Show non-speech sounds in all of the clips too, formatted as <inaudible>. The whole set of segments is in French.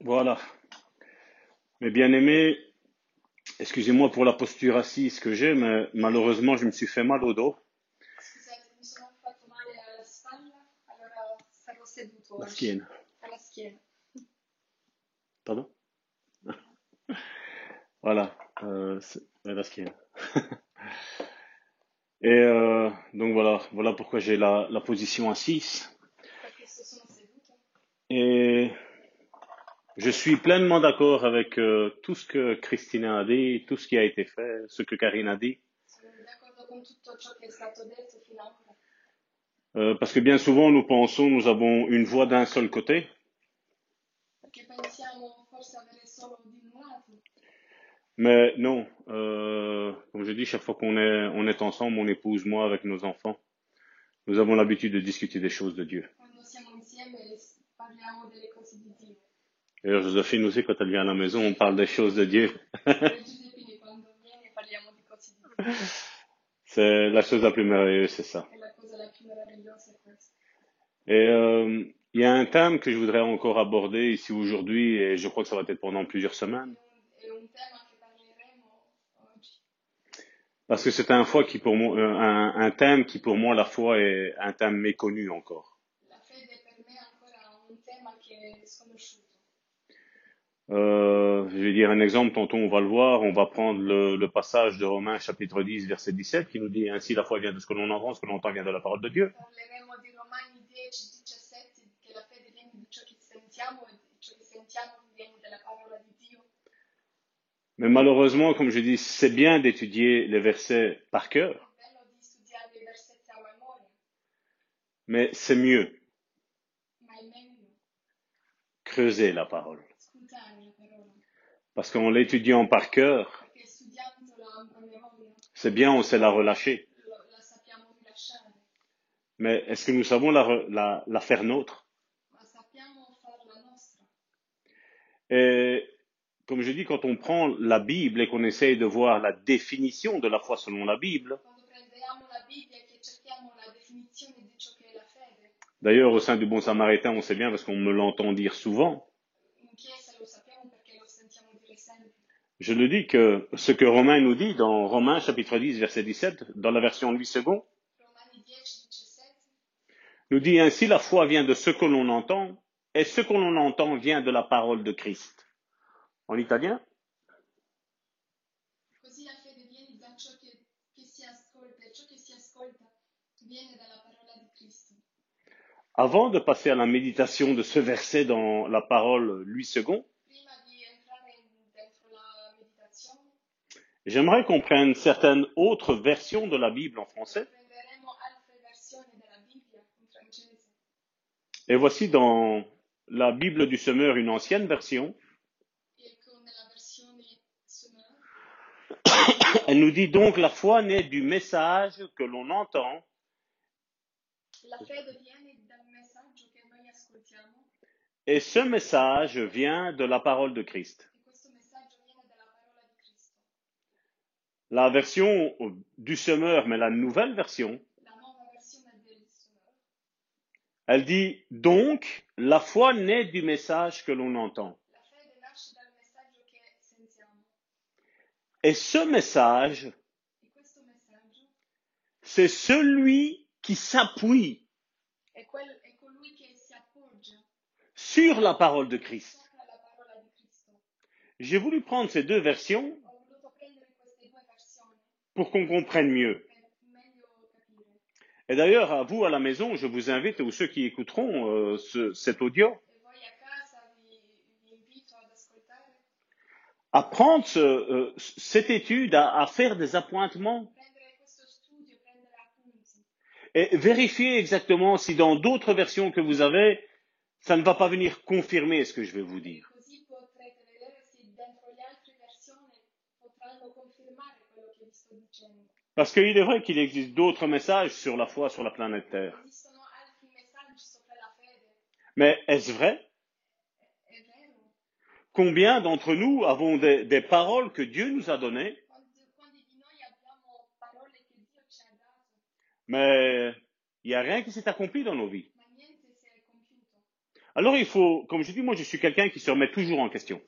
Voilà. Mes bien-aimés, excusez-moi pour la posture assise que j'ai, mais malheureusement, je me suis fait mal au dos. La schiena. Pardon? <laughs> Voilà. Euh, la schiena. <laughs> Et euh, donc voilà, voilà pourquoi j'ai la, la position assise. Et je suis pleinement d'accord avec euh, tout ce que Christina a dit, tout ce qui a été fait, ce que Karine a dit. Euh, parce que bien souvent, nous pensons, nous avons une voix d'un seul côté. Mais non, euh, comme je dis, chaque fois qu'on est, on est ensemble, mon épouse, moi, avec nos enfants, nous avons l'habitude de discuter des choses de Dieu. D'ailleurs, Joséphine aussi, quand elle vient à la maison, on parle des choses de Dieu. C'est la chose la plus merveilleuse, c'est ça. Et euh, il y a un thème que je voudrais encore aborder ici aujourd'hui, et je crois que ça va être pendant plusieurs semaines, parleremo oggi. parce que c'est un, foi qui pour moi, euh, un, un thème qui pour moi, la foi, est un thème méconnu encore. La fede per me è ancora un tema che è sconosciuto. Euh, je vais dire un exemple, tantôt on va le voir, on va prendre le, le passage de Romains chapitre 10 verset 17 qui nous dit ainsi la foi vient de ce que l'on entend, ce que l'on entend vient de la parole de Dieu. Parleremo di Romani 10, 17, che la fede viene da ciò che sentiamo ciò che sentiamo viene dalla parola di Dio. Mais malheureusement, comme je dis, c'est bien d'étudier les versets par cœur, mais c'est mieux creuser la parole. Parce qu'en l'étudiant par cœur, c'est bien, on sait la relâcher. Mais est-ce que nous savons la, re- la, la faire nôtre? Et comme je dis, quand on prend la Bible et qu'on essaye de voir la définition de la foi selon la Bible, d'ailleurs au sein du Bon Samaritain, on sait bien parce qu'on me l'entend dire souvent, in chiesa lo sappiamo perché lo sentiamo dire sempre. Je le dis que ce que Romain nous dit dans Romains chapitre 10 verset 17, dans la version Louis II, Romani 10, 17 nous dit ainsi la foi vient de ce que l'on entend et ce que l'on entend vient de la parole de Christ. En italien? Avant de passer à la méditation de ce verset dans la parole Louis II, Prima di entrare in- dentro la meditazione, j'aimerais qu'on prenne certaines autres versions de la Bible en français. Et voici dans la Bible du Semeur une ancienne version. <coughs> Elle nous dit donc la foi naît du message que l'on entend et ce message vient de la parole de Christ. e questo messaggio viene dalla parola di Cristo. La version du Semeur, mais la nouvelle version, elle dit donc la foi naît du message que l'on entend. Et ce message, c'est celui qui s'appuie sur la parole de Christ. J'ai voulu prendre ces deux versions pour qu'on comprenne mieux. Et d'ailleurs, à vous à la maison, je vous invite, ou ceux qui écouteront euh, ce- cet audio, à prendre euh, cette étude, à, faire des appointements et vérifier exactement si dans d'autres versions que vous avez, ça ne va pas venir confirmer ce que je vais vous dire. Parce qu'il est vrai qu'il existe d'autres messages sur la foi sur la planète Terre. Mais est-ce vrai? Combien d'entre nous avons des, paroles que Dieu nous a données, mais il n'y a rien qui s'est accompli dans nos vies. Alors il faut, comme je dis, moi je suis quelqu'un qui se remet toujours en question.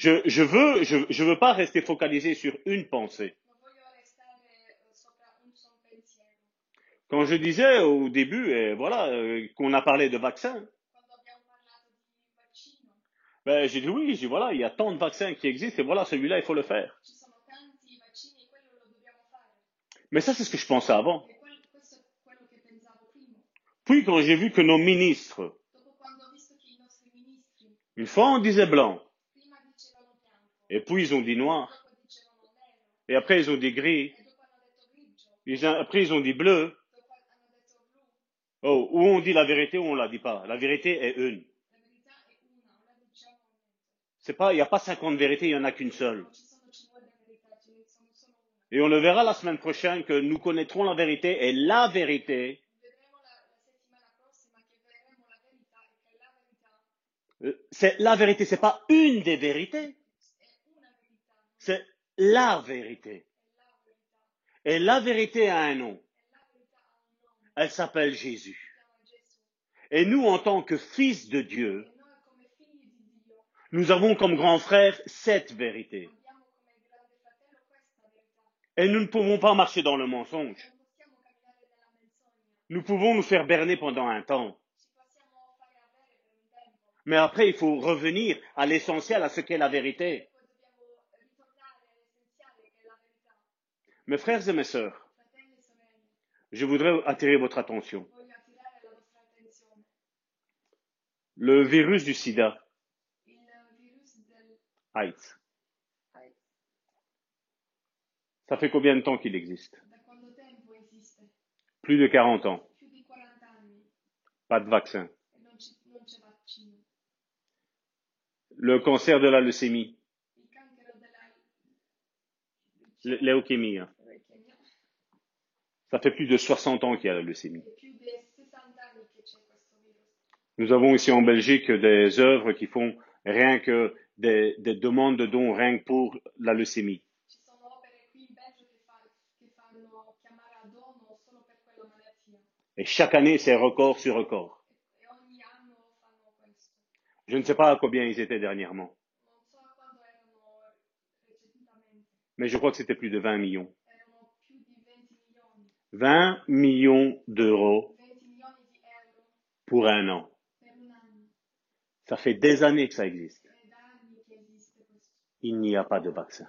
Je, je veux, je, veux pas rester focalisé sur une pensée. Quand je disais au début, voilà, euh, qu'on a parlé de vaccins, ben, j'ai dit oui, voilà, il y a tant de vaccins qui existent et voilà, celui-là, il faut le faire. Mais ça, c'est ce que je pensais avant. Puis quand j'ai vu que nos ministres, une fois on disait blanc, et puis ils ont dit noir, et après ils ont dit gris, ils après ils ont dit bleu. Oh, ou on dit la vérité ou on la dit pas? La vérité est une. C'est pas, il n'y a pas 50 vérités, il y en a qu'une seule. Non ci sono 50 verità, ce ne sono solo una. Et on le verra la semaine prochaine que nous connaîtrons la vérité et la vérité, euh, c'est la vérité, c'est pas une des vérités, è una verità, non c'est la vérité. Et la vérité a un nom. Elle s'appelle Jésus. Et nous, en tant que fils de Dieu, nous avons comme grand frère cette vérité. Et nous ne pouvons pas marcher dans le mensonge. Nous pouvons nous faire berner pendant un temps. Mais après, il faut revenir à l'essentiel, à ce qu'est la vérité. Poi dobbiamo ritornare all'essenziale che è la verità. Mes frères et mes sœurs, je voudrais attirer votre attention. Le virus du sida, AIDS, ça fait combien de temps qu'il existe? Plus de 40 ans. Più di 40 anni Pas de vaccin. Le cancer de la leucémie, l- leucémie, hein. ça fait plus de 60 ans qu'il y a la leucémie. è più di 60 anni che c'è questo virus. Nous avons ici en Belgique des œuvres qui font rien que des, des demandes de dons rien que pour la leucémie. Et chaque année, c'est record sur record. Je ne sais pas à combien ils étaient dernièrement, mais je crois que c'était plus de 20 millions. erano più di 20 milioni, 20 millions d'euros 20 milioni di euro pour un an. Ça fait des années que ça existe. Il n'y a pas de vaccin.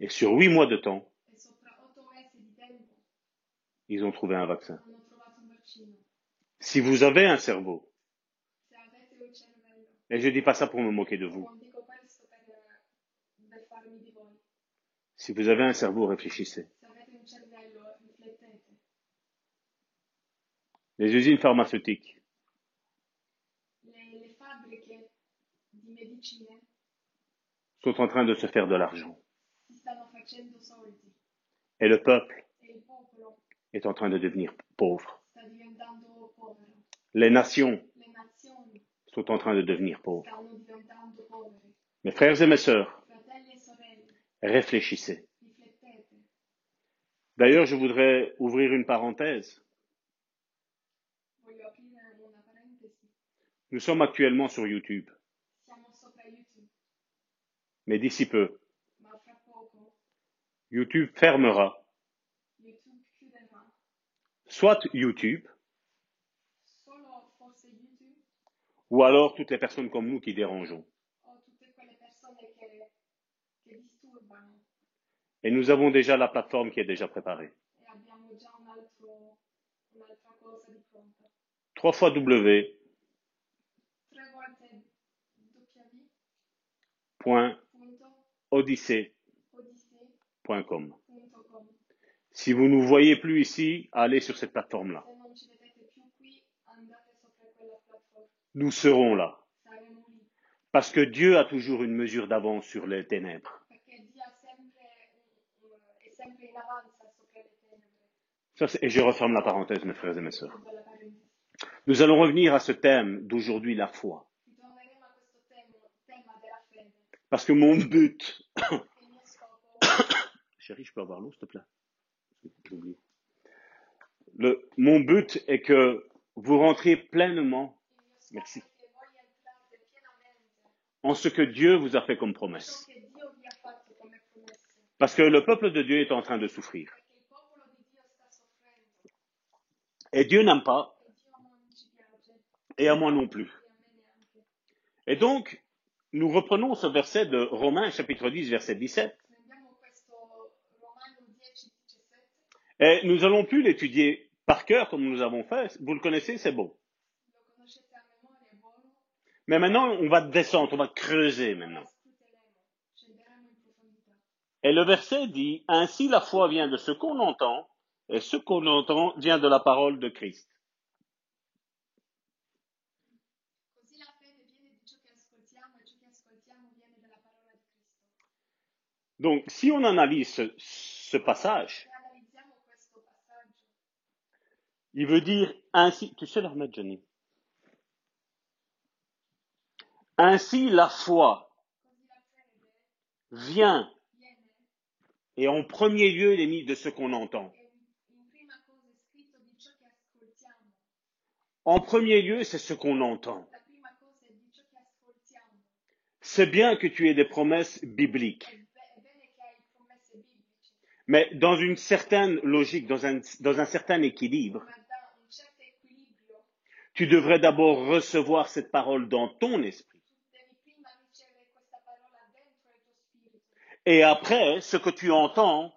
Et sur huit mois de temps, sopra 8 mesi di tempo ils ont trouvé un vaccin. Si vous avez un cerveau, et je dis pas ça pour me moquer de vous, si vous avez un cerveau, réfléchissez. Les usines pharmaceutiques, sont en train de se faire de l'argent. Et le peuple est en train de devenir pauvre. povero. Les nations sont en train de devenir pauvres. Mes frères et mes sœurs, réfléchissez. D'ailleurs, je voudrais ouvrir une parenthèse. Nous sommes actuellement sur YouTube, mais d'ici peu, YouTube fermera soit YouTube ou alors toutes les personnes comme nous qui dérangeons. o tutte quelle persone che, che disturbano Et nous avons déjà la plateforme qui est déjà préparée. 3 fois W, point. Si vous ne nous voyez plus ici, allez sur cette plateforme-là. Nous serons là. Parce que Dieu a toujours une mesure d'avance sur les ténèbres. Perché Dio ha sempre, un- un- è sempre in avanza sopra le tenebre. Et je referme la parenthèse, mes frères et mes sœurs. Nous allons revenir à ce thème d'aujourd'hui, la foi. Parce que mon but, <coughs> chérie, je peux avoir l'eau, s'il te plaît? Le, mon but est que vous rentriez pleinement Merci. en ce que Dieu vous a fait comme promesse. Parce que le peuple de Dieu est en train de souffrir. Perché il popolo di Dio sta soffrendo Et Dieu n'aime pas, et à moi non plus. Et donc, nous reprenons ce verset de Romains chapitre 10, verset 17, Prendiamo questo Romano 10, 17, et nous allons plus l'étudier par cœur comme nous avons fait. Vous le connaissez, c'est bon. Mais maintenant, on va descendre, on va creuser maintenant. Et le verset dit, Ainsi la foi vient de ce qu'on entend, et ce qu'on entend vient de la parole de Christ. La. Donc, si on analyse ce, passage, il veut dire ainsi, tu sais le remettre, Johnny. Ainsi la foi la vient, et en premier lieu, il est mis de ce qu'on entend. e in prima cosa è scritto di ciò che ascoltiamo. En premier lieu, c'est ce qu'on entend. C'est bien que tu aies des promesses bibliques, mais dans une certaine logique, dans un, certain équilibre, tu devrais d'abord recevoir cette parole dans ton esprit. Et après, ce que tu entends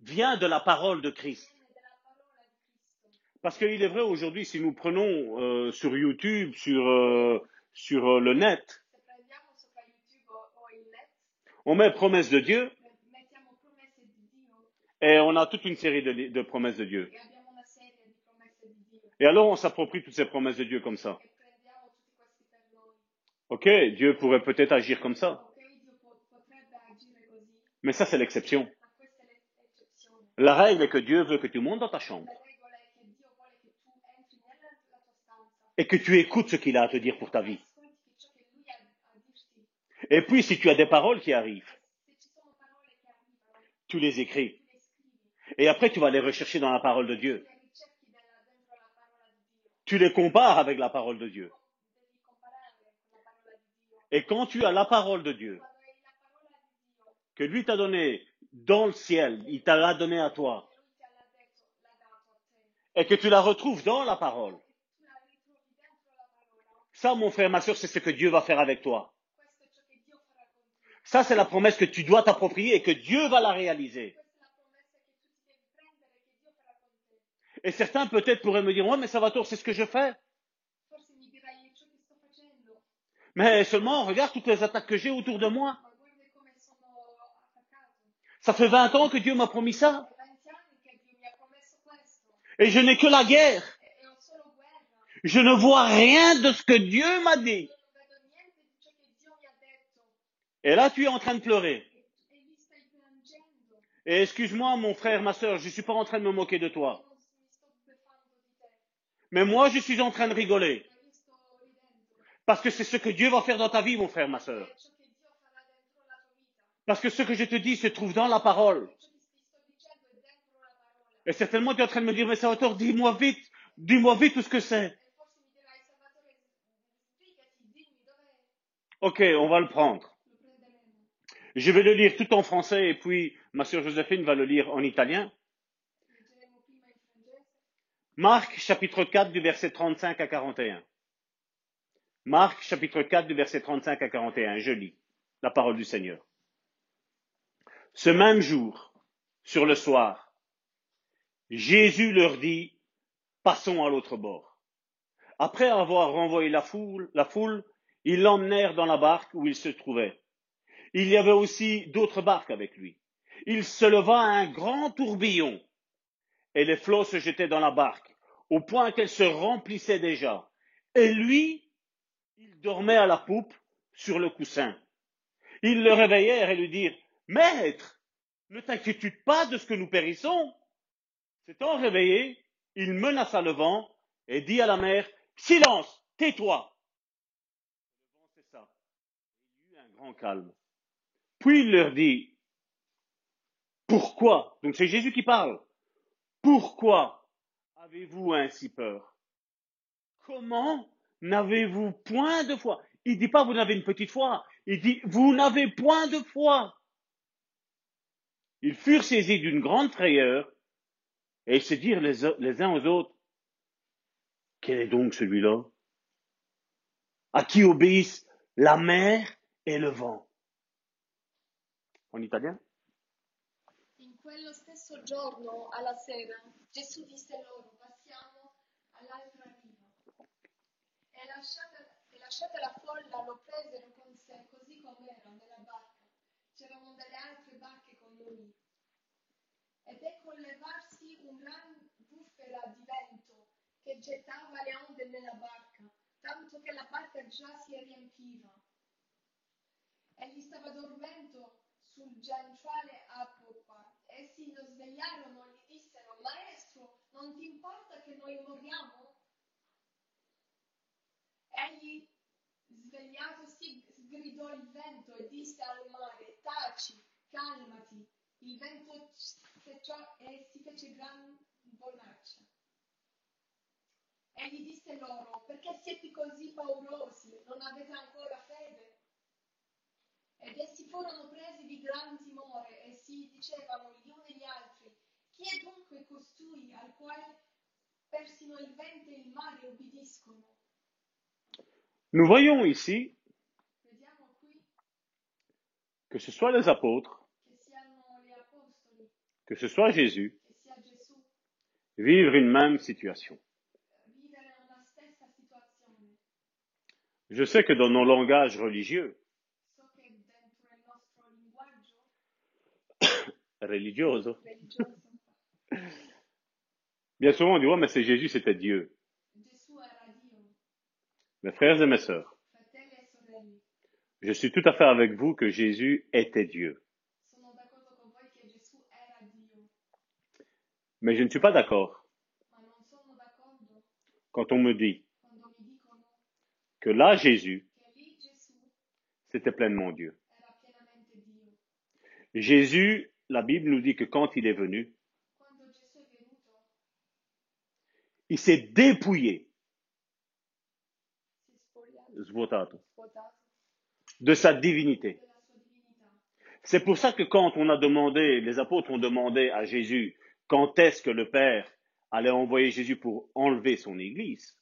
vient de la parole de Christ. viene dalla parola di Cristo. Parce qu'il est vrai aujourd'hui, si nous prenons euh, sur YouTube, sur, euh, sur euh, le net, on met promesse de Dieu et on a toute une série de, de promesses de Dieu. Et alors on s'approprie toutes ces promesses de Dieu comme ça. Ok, Dieu pourrait peut-être agir comme ça, mais ça c'est l'exception. La règle est que Dieu veut que tu montes dans ta chambre La regola è che Dio vuole che tu entri nella tua stanza et que tu écoutes ce qu'il a à te dire pour ta vie. Et puis si tu as des paroles qui arrivent, tu les écris. Et après tu vas les rechercher dans la parole de Dieu. Tu les compares avec la parole de Dieu. Et quand tu as la parole de Dieu, que lui t'a donné dans le ciel, il t'a la donné à toi, et que tu la retrouves dans la parole, e tu la ritrovi dentro la parola, ça mon frère, ma soeur, c'est ce que Dieu va faire avec toi. Ça c'est la promesse que tu dois t'approprier et que Dieu va la réaliser. Et certains peut-être pourraient me dire, ouais mais Salvatore, c'est ce que je fais. Mais seulement, regarde toutes les attaques que j'ai autour de moi. Ça fait 20 ans que Dieu m'a promis ça. Ho 20 anni che Dio mi ha promesso questo Et je n'ai que la guerre. e, e ho solo guerra. Je ne vois rien de ce que Dieu m'a dit. Et là, tu es en train de pleurer. Et excuse-moi, mon frère, ma soeur, je ne suis pas en train de me moquer de toi. Mais moi, je suis en train de rigoler. Parce que c'est ce que Dieu va faire dans ta vie, mon frère, ma soeur. Parce que ce que je te dis se trouve dans la parole. Et certainement, tu es en train de me dire, mais Salvatore, dis-moi vite, dis-moi vite tout ce que c'est. Ok, on va le prendre. Je vais le lire tout en français et puis ma sœur Joséphine va le lire en italien. Marc chapitre 4 du verset 35 à 41. Marc chapitre 4 du verset 35 à 41. Je lis la parole du Seigneur. Ce même jour, sur le soir, Jésus leur dit, passons à l'autre bord. Après avoir renvoyé la foule, la foule, ils l'emmenèrent dans la barque où il se trouvait. Il y avait aussi d'autres barques avec lui. Il se leva un grand tourbillon et les flots se jetaient dans la barque, au point qu'elle se remplissait déjà. Et lui, il dormait à la poupe sur le coussin. Ils le réveillèrent et lui dirent, Maître, ne t'inquiète pas de ce que nous périssons. S'étant réveillé, il menaça le vent et dit à la mer, Silence, tais-toi. Le vent cessa. Calme. Puis il leur dit, Pourquoi Donc c'est Jésus qui parle. Pourquoi avez-vous ainsi peur? Comment n'avez-vous point de foi? Il dit pas vous n'avez une petite foi. Il dit vous n'avez point de foi. Ils furent saisis d'une grande frayeur et se dirent les, les uns aux autres, quel est donc celui-là? À qui obéissent la mer et le vent En italien In quello stesso giorno, alla sera, Gesù disse loro, passiamo all'altra riva. E lasciata, e lasciata la folla lo presero con sé, così com'era, nella barca. C'erano delle altre barche con lui. Ed ecco levarsi un gran bufera di vento che gettava le onde nella barca, tanto che la barca già si riempiva. Egli stava dormendo sul gianciale a poppa. Essi lo svegliarono e gli dissero, Maestro, non ti importa che noi moriamo? Egli, svegliatosi, sgridò il vento e disse al mare, taci, calmati. Il vento cessò e si fece gran bonaccia. Egli disse loro, perché siete così paurosi? Non avete ancora fede? Ed essi furono presi di gran timore e si dicevano gli uni agli altri, chi è dunque costui al quale persino il vento e il mare obbediscono? Nous voyons ici que ce soit les apôtres, que ce soit Jésus, vivre une même situation. Je sais que dans nos langages religieux, So che dentro il nostro linguaggio religioso, bien souvent on dit ouais mais c'est Jésus, c'était Dieu. Mes frères et mes sœurs, je suis tout à fait avec vous que Jésus était Dieu. Mais je ne suis pas d'accord quand on me dit que là Jésus, c'était pleinement Dieu. Jésus, la Bible nous dit que quand il est venu, il s'est dépouillé, de sa divinité. C'est pour ça que quand on a demandé, les apôtres ont demandé à Jésus quand est-ce que le Père allait envoyer Jésus pour enlever son Église,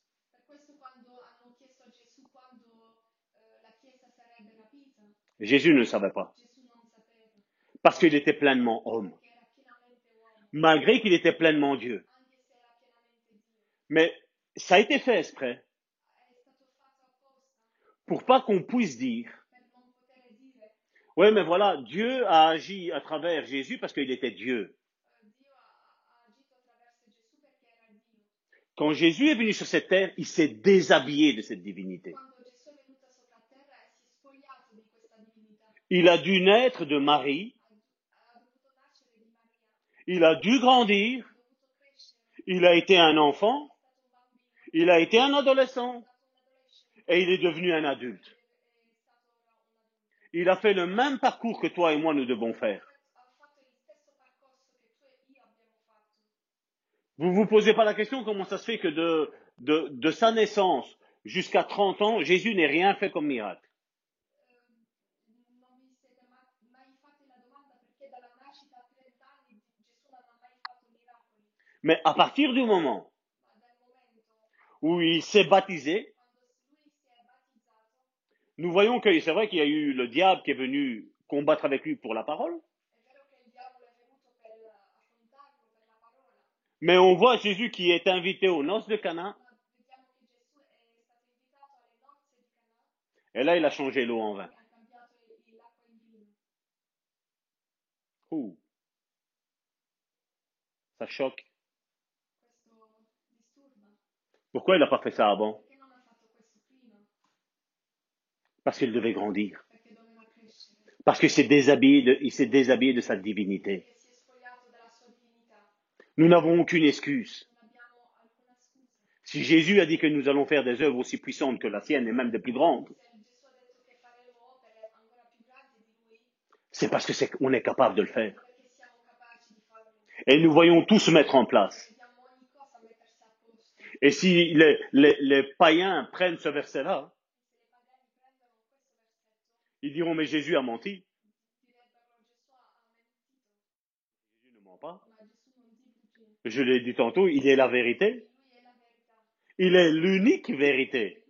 Jésus ne savait pas, parce qu'il était pleinement homme, malgré qu'il était pleinement Dieu. Mais ça a été fait exprès pour pas qu'on puisse dire, ouais mais voilà, Dieu a agi à travers Jésus parce qu'il était Dieu. Quand Jésus est venu sur cette terre, il s'est déshabillé de cette divinité. Il a dû naître de Marie, il a dû grandir, il a été un enfant, il a été un adolescent et il est devenu un adulte. Il a fait le même parcours que toi et moi nous devons faire. Vous vous posez pas la question comment ça se fait que de, de, de sa naissance jusqu'à 30 ans, Jésus n'ait rien fait comme miracle. Eh, non vi siete ma- mai fatti la domanda perché dalla nascita a 30 anni Gesù non ha mai fatto miracoli, Mais à partir du moment où il s'est baptisé, nous voyons que c'est vrai qu'il y a eu le diable qui est venu combattre avec lui pour la parole, mais on voit Jésus qui est invité aux noces de Cana, et là il a changé l'eau en vin. Ça choque. Questo disturba. Pourquoi il n'a pas fait ça avant? Parce qu'il devait grandir. Parce qu'il s'est déshabillé de, déshabillé de sa divinité. Nous n'avons aucune excuse. Si Jésus a dit que nous allons faire des œuvres aussi puissantes que la sienne et même des plus grandes, c'est parce que c'est, on est capable de le faire. Et nous voyons tout se mettre en place. Et si les, païens prennent ce verset-là, ils diront, mais Jésus a menti. Jésus ne ment pas. Je l'ai dit tantôt, il est la vérité. Il est l'unique vérité.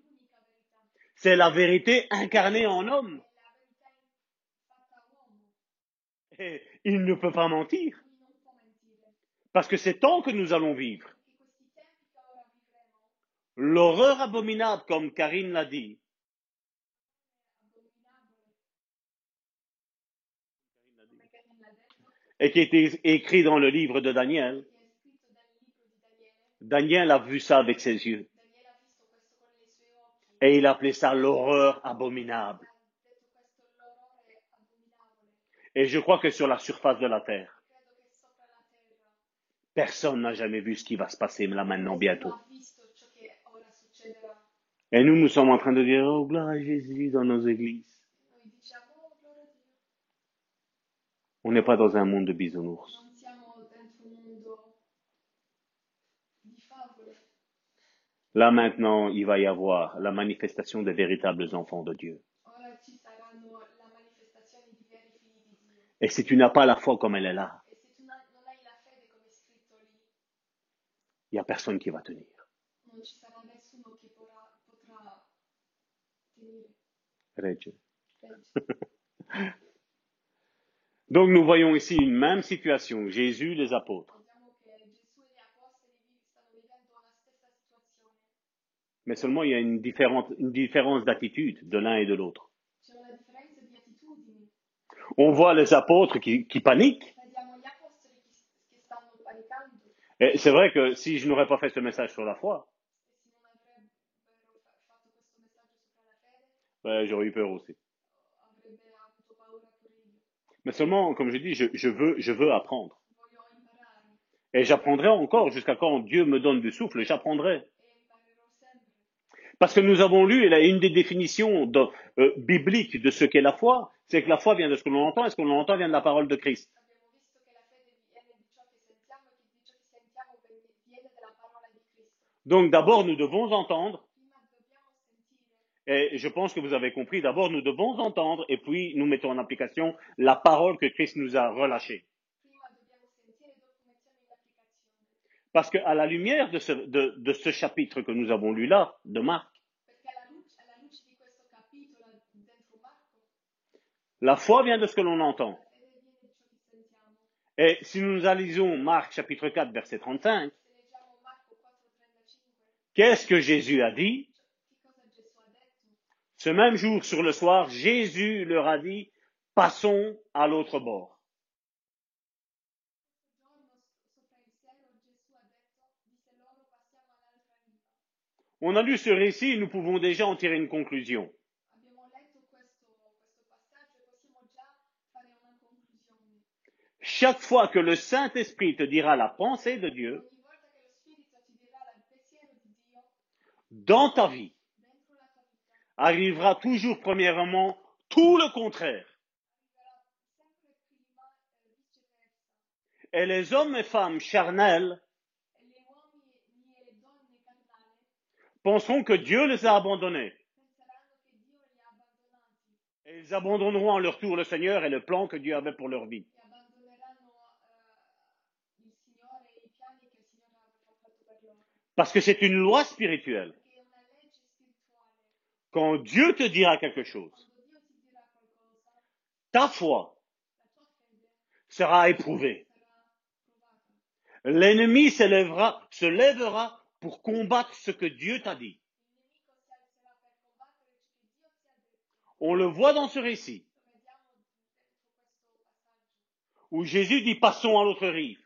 C'est la vérité incarnée en homme. Et il ne peut pas mentir. Parce que c'est tant que nous allons vivre. perché questi tempi che ora vivremo L'horreur abominable, comme Karine l'a dit, et qui est écrit dans le livre de Daniel. Daniel a vu ça avec ses yeux. Et il appelait ça l'horreur abominable. Et je crois que sur la surface de la terre, personne n'a jamais vu ce qui va se passer là maintenant bientôt. Et nous, nous sommes en train de dire, oh, gloire à Jésus dans nos églises. On n'est pas dans un monde de bisounours. Là maintenant, il va y avoir la manifestation des véritables enfants de Dieu. Et si tu n'as pas la foi comme elle est là, il n'y a personne qui va tenir. <laughs> Donc nous voyons ici une même situation. Jésus, les apôtres. Mais seulement il y a une, différente- une différence d'attitude de l'un et de l'autre. On voit les apôtres qui, qui paniquent. Et c'est vrai que si je n'aurais pas fait ce message sur la foi, e se non avrebbero fa- fatto questo messaggio sopra la j'aurais eu peur aussi. Mais seulement, comme je dis, je, veux, je veux apprendre. Et j'apprendrai encore jusqu'à quand Dieu me donne du souffle, j'apprendrai. Parce que nous avons lu, et là, une des définitions de- euh, bibliques de ce qu'est la foi, c'est que la foi vient de ce que l'on entend, et ce que l'on entend vient de la parole de Christ. Donc d'abord, nous devons entendre, et je pense que vous avez compris, d'abord, nous devons entendre, et puis nous mettons en application la parole que Christ nous a relâchée. Parce qu'à la lumière de ce, chapitre que nous avons lu là, de Marc, la foi vient de ce que l'on entend. Et si nous analysons Marc chapitre 4, verset 35, Se leggiamo Marco 4,35, qu'est-ce que Jésus a dit? Ce même jour, sur le soir, Jésus leur a dit, passons à l'autre bord. On a lu ce récit, nous pouvons déjà en tirer une conclusion. Chaque fois que le Saint-Esprit te dira la pensée de Dieu dans ta vie, arrivera toujours premièrement tout le contraire. Et les hommes et femmes charnels penseront que Dieu les a abandonnés. Et ils abandonneront à leur tour le Seigneur et le plan que Dieu avait pour leur vie. Parce que c'est une loi spirituelle. Perché è una legge spirituale. Quand Dieu te dira quelque chose, ta foi sera éprouvée. L'ennemi se lèvera pour combattre ce que Dieu t'a dit. On le voit dans ce récit où Jésus dit passons à l'autre rive.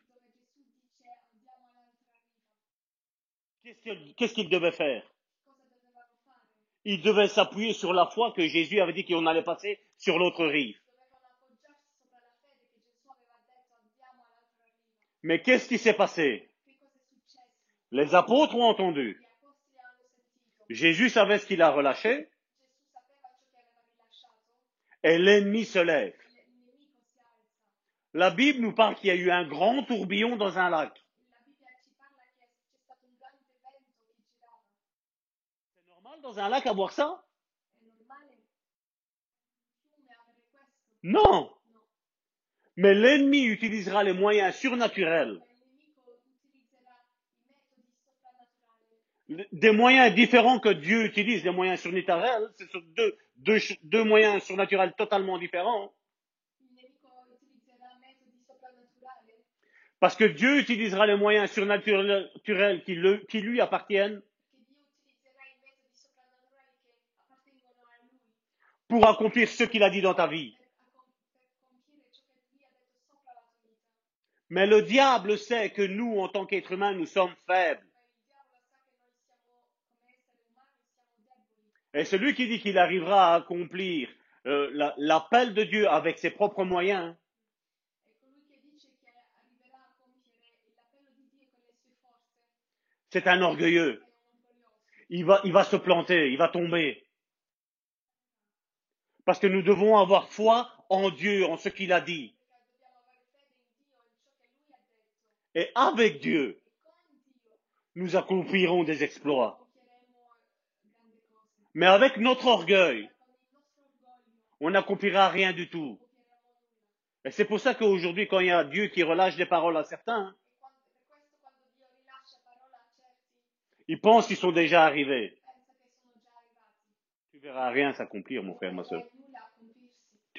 Qu'est-ce qu'il devait faire? Il devait s'appuyer sur la foi que Jésus avait dit qu'on allait passer sur l'autre rive. Mais qu'est-ce qui s'est passé? Les apôtres ont entendu. Jésus savait ce qu'il a relâché et l'ennemi se lève. La Bible nous parle qu'il y a eu un grand tourbillon dans un lac. La Bibbia ci parla che c'è stato un grande vento che girava. C'est normal dans un lac ça fiume avere questo? Non. No. Mais l'ennemi utilisera les moyens surnaturels, des moyens différents que Dieu utilise, des moyens surnaturels. Ce sont deux, deux, ch- deux moyens surnaturels totalement différents. Parce que Dieu utilisera les moyens surnaturels qui, le- qui lui appartiennent perché Dio utilizzerà i metodi soprannaturali che appartengono a Lui pour accomplir ce qu'il a dit dans ta vie. Mais le diable sait que nous, en tant qu'êtres humains, nous sommes faibles. Et celui qui dit qu'il arrivera à accomplir euh, la- l'appel de Dieu avec ses propres moyens, c'est un orgueilleux. il va se planter, il va tomber. Parce que nous devons avoir foi en Dieu, en ce qu'il a dit. Et avec Dieu, nous accomplirons des exploits. Mais avec notre orgueil, on n'accomplira rien du tout. Et c'est pour ça qu'aujourd'hui, quand il y a Dieu qui relâche des paroles à certains, ils pensent qu'ils sont déjà arrivés. Tu verras rien s'accomplir, mon frère, ma soeur.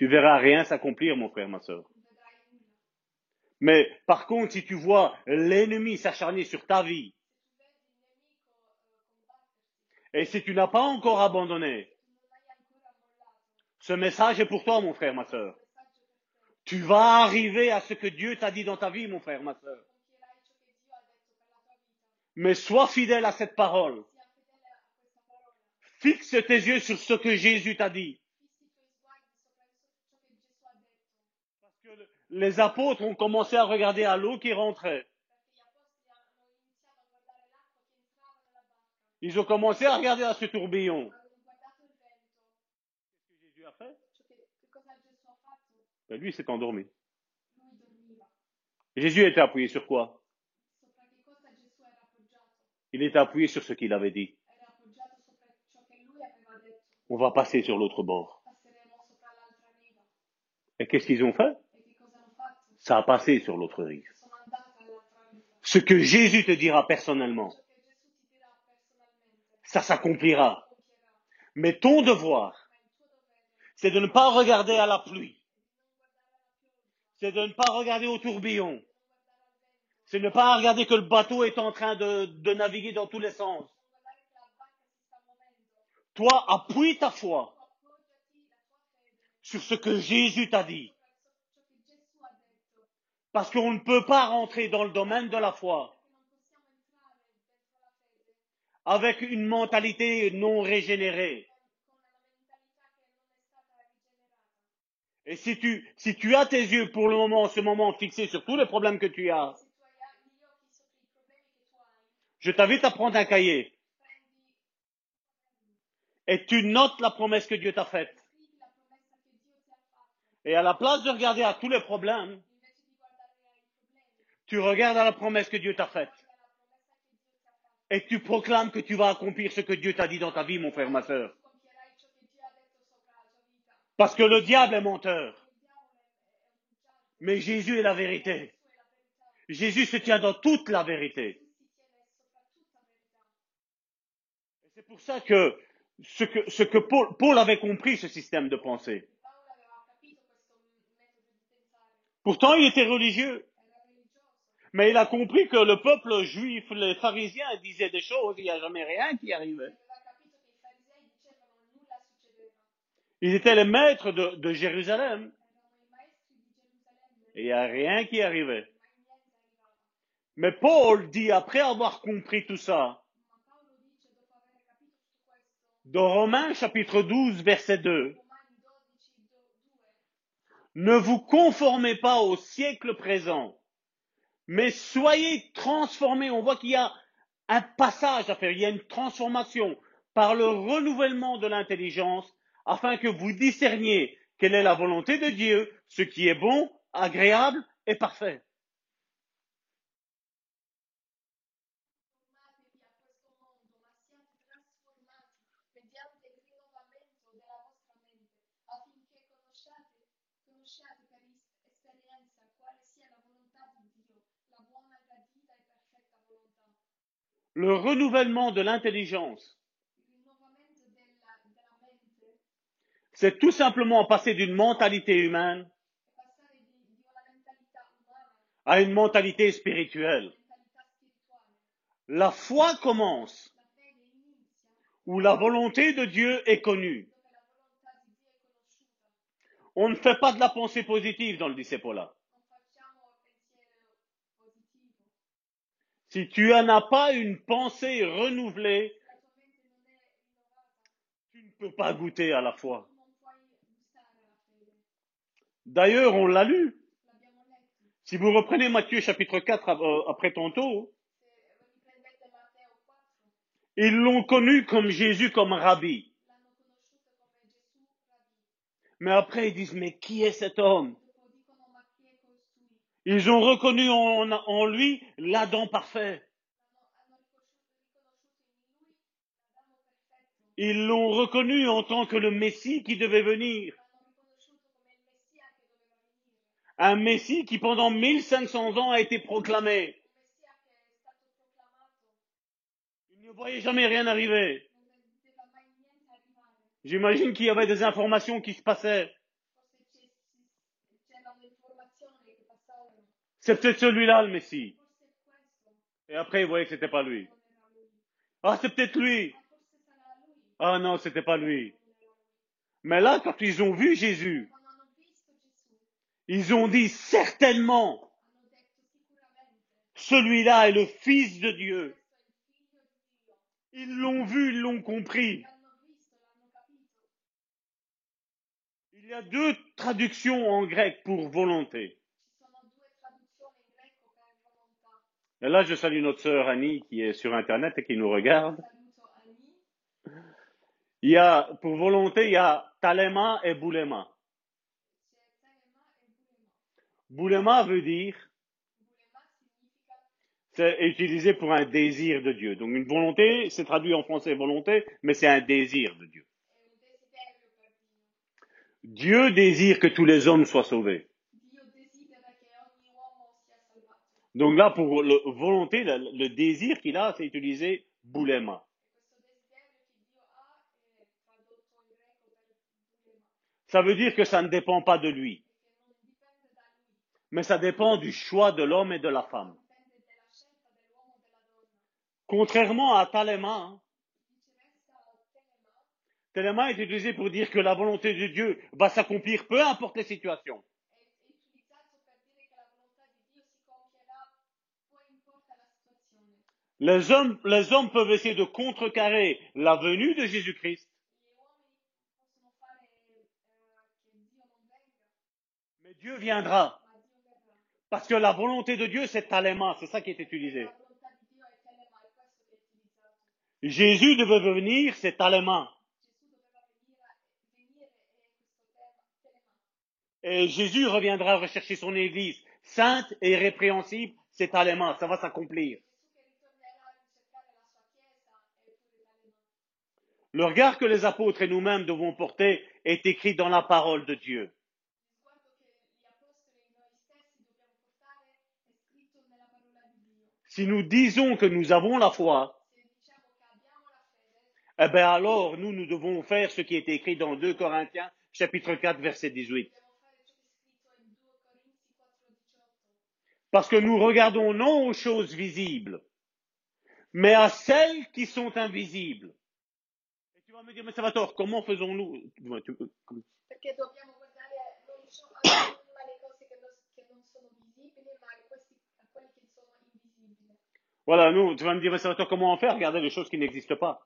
Tu verras rien s'accomplir, mon frère, ma soeur. Mais par contre, si tu vois l'ennemi s'acharner sur ta vie, et si tu n'as pas encore abandonné, ce message est pour toi, mon frère, ma soeur. Tu vas arriver à ce que Dieu t'a dit dans ta vie, mon frère, ma soeur. Mais sois fidèle à cette parole. Fixe tes yeux sur ce que Jésus t'a dit. Fissi i tuoi sguardi sopra ciò che Gesù ha detto. Parce que le- les apôtres ont commencé à regarder à l'eau qui rentrait. Ils ont commencé à regarder à ce tourbillon. Jésus a fait? Ben, Lui s'est endormi. Jésus était appuyé sur quoi? Il était appuyé sur ce qu'il avait dit. On va passer sur l'autre bord. Et qu'est-ce qu'ils ont fait E che cosa hanno fatto? Ça a passé sur l'autre rive. Ce que Jésus te dira personnellement, ça s'accomplira. Mais ton devoir, c'est de ne pas regarder à la pluie. C'est de ne pas regarder au tourbillon. C'est de ne pas regarder que le bateau est en train de, naviguer dans tous les sens. Toi, appuie ta foi sur ce que Jésus t'a dit. sopra ciò che Gesù ha detto. Parce qu'on ne peut pas rentrer dans le domaine de la foi avec une mentalité non régénérée. Et si tu, si tu as tes yeux pour le moment, en ce moment, fixés sur tous les problèmes que tu as, je t'invite à prendre un cahier et tu notes la promesse que Dieu t'a faite. Et à la place de regarder à tous les problèmes, tu regardes à la promesse que Dieu t'a faite. Et tu proclames que tu vas accomplir ce que Dieu t'a dit dans ta vie, mon frère, ma soeur. Parce que le diable est menteur. Mais Jésus est la vérité. Jésus se tient dans toute la vérité. C'est pour ça que ce que, Paul, avait compris, ce système de pensée. Pourtant, il était religieux. Mais il a compris que le peuple juif, les pharisiens, disaient des choses, il n'y a jamais rien qui arrivait. Ils étaient les maîtres de, Jérusalem. Il n'y a rien qui arrivait. Mais Paul dit, après avoir compris tout ça, dans Romains chapitre 12, verset 2, Romani 12, 2, ne vous conformez pas au siècle présent, mais soyez transformés. On voit qu'il y a un passage à faire, il y a une transformation par le renouvellement de l'intelligence afin que vous discerniez quelle est la volonté de Dieu, ce qui est bon, agréable et parfait. Formatevi a questo mondo, ma siate trasformati mediante il rinnovamento della vostra mente, affinché conosciate, conosciate per is- esperienza quale sia la volontà di Dio, la buona, gradita e perfetta volontà. Le renouvellement de l'intelligence, c'est tout simplement passer d'une mentalité humaine à une mentalité spirituelle. La foi commence où la volonté de Dieu est connue. On ne fait pas de la pensée positive dans le discipolat. Non Si tu n'as pas une pensée renouvelée, tu ne peux pas goûter à la foi. D'ailleurs, on l'a lu. Si vous reprenez Matthieu chapitre 4 euh, après tantôt, Se riprendete Matteo 4, ils l'ont connu comme Jésus comme Rabbi. Mais après, ils disent, mais qui est cet homme Dopo dicono ma chi è costui? Ils ont reconnu en, lui l'Adam parfait. Ils l'ont reconnu en tant que le Messie qui devait venir. Un Messie qui pendant 1500 ans a été proclamé. Ils ne voyaient jamais rien arriver. J'imagine qu'il y avait des informations qui se passaient. C'est peut-être celui-là le Messie. Et après, ils voyaient que c'était pas lui. Ah, c'est peut-être lui. Ah non, c'était pas lui. Mais là, quand ils ont vu Jésus, ils ont dit certainement, celui-là est le Fils de Dieu. il. Ils l'ont vu, ils l'ont compris. Il y a deux traductions en grec pour volonté. Là, je salue notre sœur Annie qui est sur Internet et qui nous regarde. Il y a, pour volonté, il y a talema et boulema. Boulema veut dire, c'est utilisé pour un désir de Dieu. Donc une volonté, c'est traduit en français volonté, mais c'est un désir de Dieu. Dieu désire que tous les hommes soient sauvés. Donc là, pour le volonté, le, désir qu'il a, c'est utilisé boulema. Ça veut dire que ça ne dépend pas de lui, mais ça dépend du choix de l'homme et de la femme. Contrairement à talema, hein, Téléma est utilisé pour dire que la volonté de Dieu va s'accomplir peu importe les situations. è, è utilizzato per dire che la volontà di Dio si compierà, poi importa la situazione. Les hommes, peuvent essayer de contrecarrer la venue de Jésus-Christ, mais Dieu viendra. Parce que la volonté de Dieu, c'est talema, c'est ça qui est utilisé. Jésus devait venir, c'est talema. Et Jésus reviendra rechercher son Église sainte et irrépréhensible, c'est talema, ça va s'accomplir. Le regard que les apôtres et nous-mêmes devons porter est écrit dans la parole de Dieu. Si nous disons que nous avons la foi, Eh bien alors, nous, nous devons faire ce qui est écrit dans 2 Corinthiens, chapitre 4, verset 18. dobbiamo fare ciò che è scritto in 2 Corinzi 4,18. Parce que nous regardons non aux choses visibles, mais à celles qui sont invisibles. Vas me dire, mais Salvatore, comment faisons-nous? Voilà, nous, tu vas me dire, mais Salvatore, comment on fait Regardez les choses qui n'existent pas.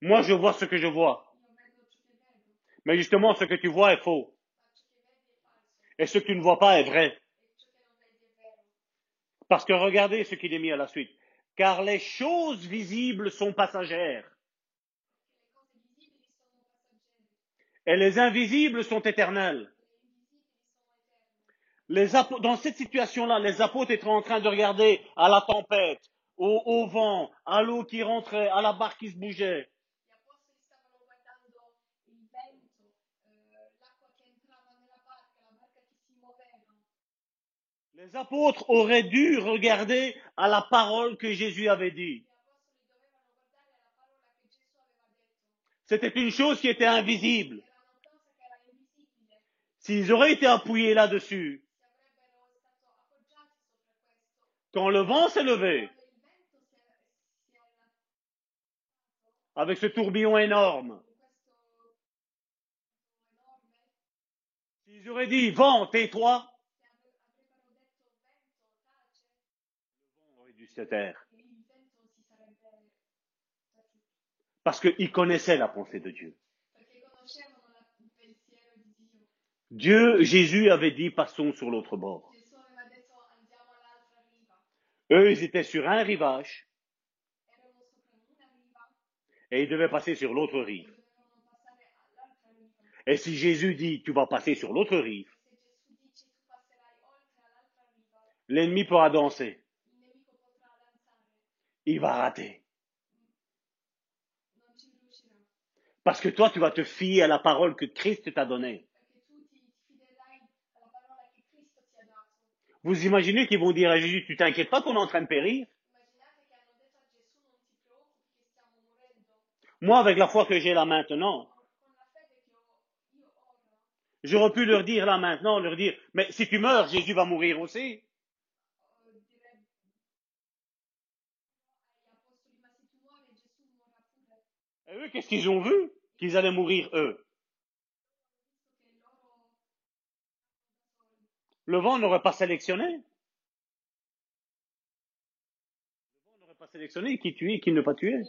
Moi, je vois ce que je vois. Mais justement, ce que tu vois est faux. falso Et ce que tu ne vois pas est vrai. vero. Parce que regardez ce qu'il est mis à la suite. Car les choses visibles sont passagères. Et les invisibles sont éternels. Les apo- dans cette situation-là, les apôtres étaient en train de regarder à la tempête, au, au vent, à l'eau qui rentrait, à la barque qui se bougeait. Gli apostoli stavano guardando il vento, eh, l'acqua che entrava nella barca, la barca che si muoveva. Les apôtres auraient dû regarder à la parole que Jésus avait dit. C'était une chose qui était invisible. S'ils auraient été appuyés là-dessus, quand le vent s'est levé, avec ce tourbillon énorme, s'ils auraient dit, vent, tais-toi, se avre- avrebbero detto vento, tace, le vent aurait dû se taire. e il vento si sarebbe Parce qu'ils connaissaient la pensée de Dieu. Dieu, Jésus avait dit, passons sur l'autre bord. Eux, ils étaient sur un rivage et ils devaient passer sur l'autre rive. Et si Jésus dit, tu vas passer sur l'autre rive, l'ennemi pourra danser. Il va rater. Parce que toi, tu vas te fier à la parole que Christ t'a donnée. Vous imaginez qu'ils vont dire à Jésus, tu t'inquiètes pas qu'on est en train de périr? Moi, avec la foi que j'ai là maintenant, j'aurais pu leur dire là maintenant, leur dire, mais si tu meurs, Jésus va mourir aussi. eh, direi agli apostoli, ma se tu muori Gesù morirà pure. Et eux, qu'est-ce qu'ils ont vu Qu'ils allaient mourir eux? Le vent n'aurait pas sélectionné. Le vent n'aurait pas sélectionné qui tuer, qui ne pas tuer. e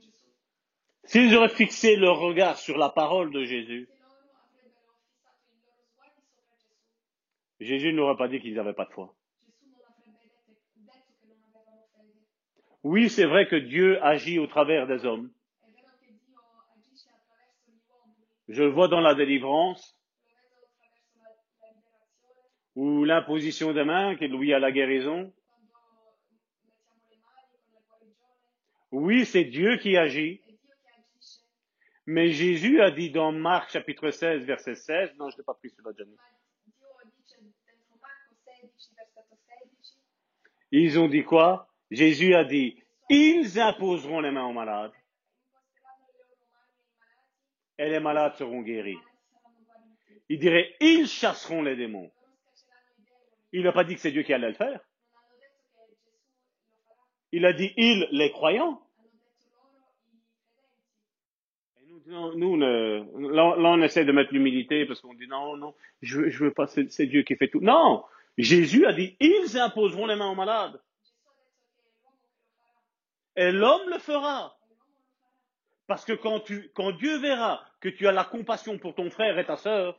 Gesù. S'ils auraient fixé leur regard sur la parole de Jésus, Gesù, Jésus n'aurait pas dit qu'ils n'avaient pas de foi. Gesù non avrebbe dette- detto che non avevano fede. Oui, c'est vrai que Dieu agit au travers des hommes. Je le vois dans la délivrance ou l'imposition des mains, qui est Louis à la guérison. Oui, c'est Dieu qui agit. Mais Jésus a dit dans Marc chapitre 16, verset 16, non, je l'ai pas pris celui-là, Johnny. Ma Dio dice dentro Marco 16, versetto 16, Ils ont dit quoi? Jésus a dit, ils imposeront les mains aux malades et les malades seront guéris. Il dirait, ils chasseront les démons. Il n'a pas dit que c'est Dieu qui allait le faire. Il a dit, ils, les croyants. Et nous, là, on essaie de mettre l'humilité parce qu'on dit, non, non, je, je veux pas, c'est Dieu qui fait tout. Non Jésus a dit, ils imposeront les mains aux malades. Gesù ha detto che è l'uomo che lo farà, Et l'homme le fera. Parce que quand, Dieu verra que tu as la compassion pour ton frère et ta sœur,